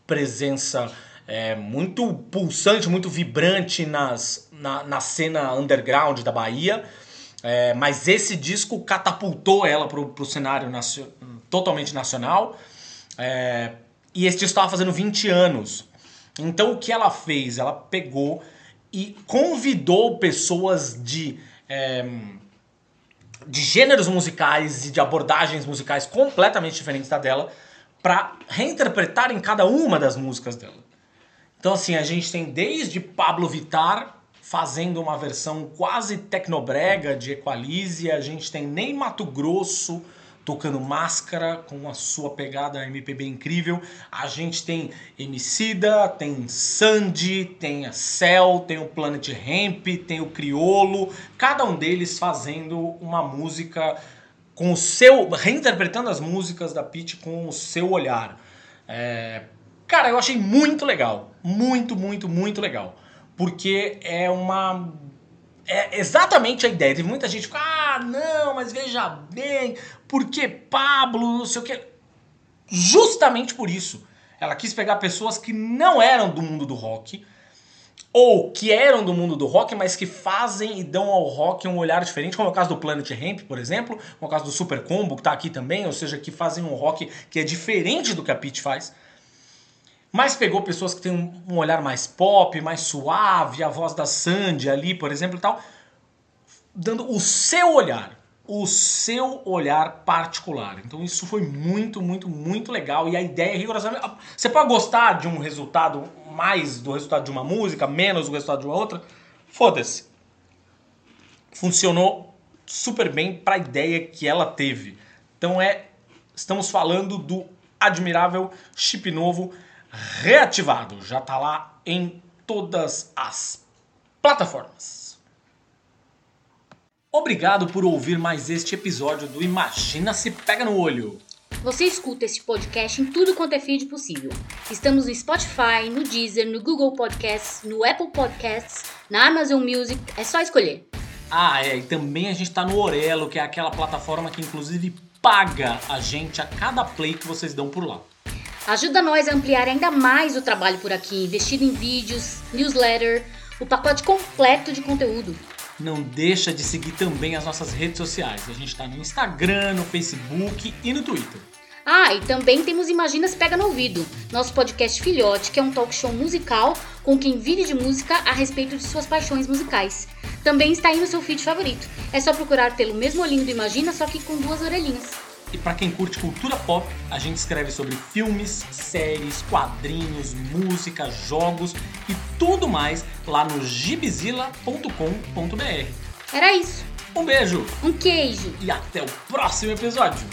presença é, muito pulsante, muito vibrante nas, na, na cena underground da Bahia. É, mas esse disco catapultou ela pro, pro cenário nacio, totalmente nacional. É, e esse disco estava fazendo 20 anos. Então o que ela fez? Ela pegou e convidou pessoas de, é, de gêneros musicais e de abordagens musicais completamente diferentes da dela para reinterpretarem cada uma das músicas dela. Então, assim, a gente tem desde Pablo Vittar fazendo uma versão quase tecnobrega de Equalize, a gente tem Ney Mato Grosso tocando Máscara com a sua pegada MPB incrível. A gente tem Emicida, tem Sandy, tem a Cell, tem o Planet Ramp, tem o Criolo, cada um deles fazendo uma música com o seu reinterpretando as músicas da Pete com o seu olhar. É, Cara, eu achei muito legal. Muito, muito, muito legal. Porque é uma. É exatamente a ideia. Teve muita gente que ah, não, mas veja bem, porque Pablo, não sei o que. Justamente por isso. Ela quis pegar pessoas que não eram do mundo do rock, ou que eram do mundo do rock, mas que fazem e dão ao rock um olhar diferente, como é o caso do Planet Ramp, por exemplo, como é o caso do Super Combo, que está aqui também, ou seja, que fazem um rock que é diferente do que a Pete faz. Mas pegou pessoas que têm um, um olhar mais pop, mais suave, a voz da Sandy ali, por exemplo e tal, dando o seu olhar, o seu olhar particular. Então isso foi muito, muito, muito legal e a ideia é rigorosamente... Você pode gostar de um resultado mais do resultado de uma música, menos do resultado de uma outra, foda-se. Funcionou super bem para a ideia que ela teve. Então é, estamos falando do admirável chip novo reativado. Já está lá em todas as plataformas. Obrigado por ouvir mais este episódio do Imagina se Pega no Olho. Você escuta esse podcast em tudo quanto é feed possível. Estamos no Spotify, no Deezer, no Google Podcasts, no Apple Podcasts, na Amazon Music, é só escolher. Ah, é, e também a gente está no Orelo, que é aquela plataforma que inclusive paga a gente a cada play que vocês dão por lá. Ajuda nós a ampliar ainda mais o trabalho por aqui, investido em vídeos, newsletter, o pacote completo de conteúdo. Não deixa de seguir também as nossas redes sociais. A gente está no Instagram, no Facebook e no Twitter. Ah, e também temos Imaginas Pega no Ouvido, nosso podcast filhote, que é um talk show musical com quem vive de música a respeito de suas paixões musicais. Também está aí no seu feed favorito. É só procurar pelo mesmo olhinho do Imagina, só que com duas orelhinhas. E para quem curte cultura pop, a gente escreve sobre filmes, séries, quadrinhos, música, jogos e tudo mais lá no gibizila.com.br. Era isso. Um beijo. Um queijo. E até o próximo episódio.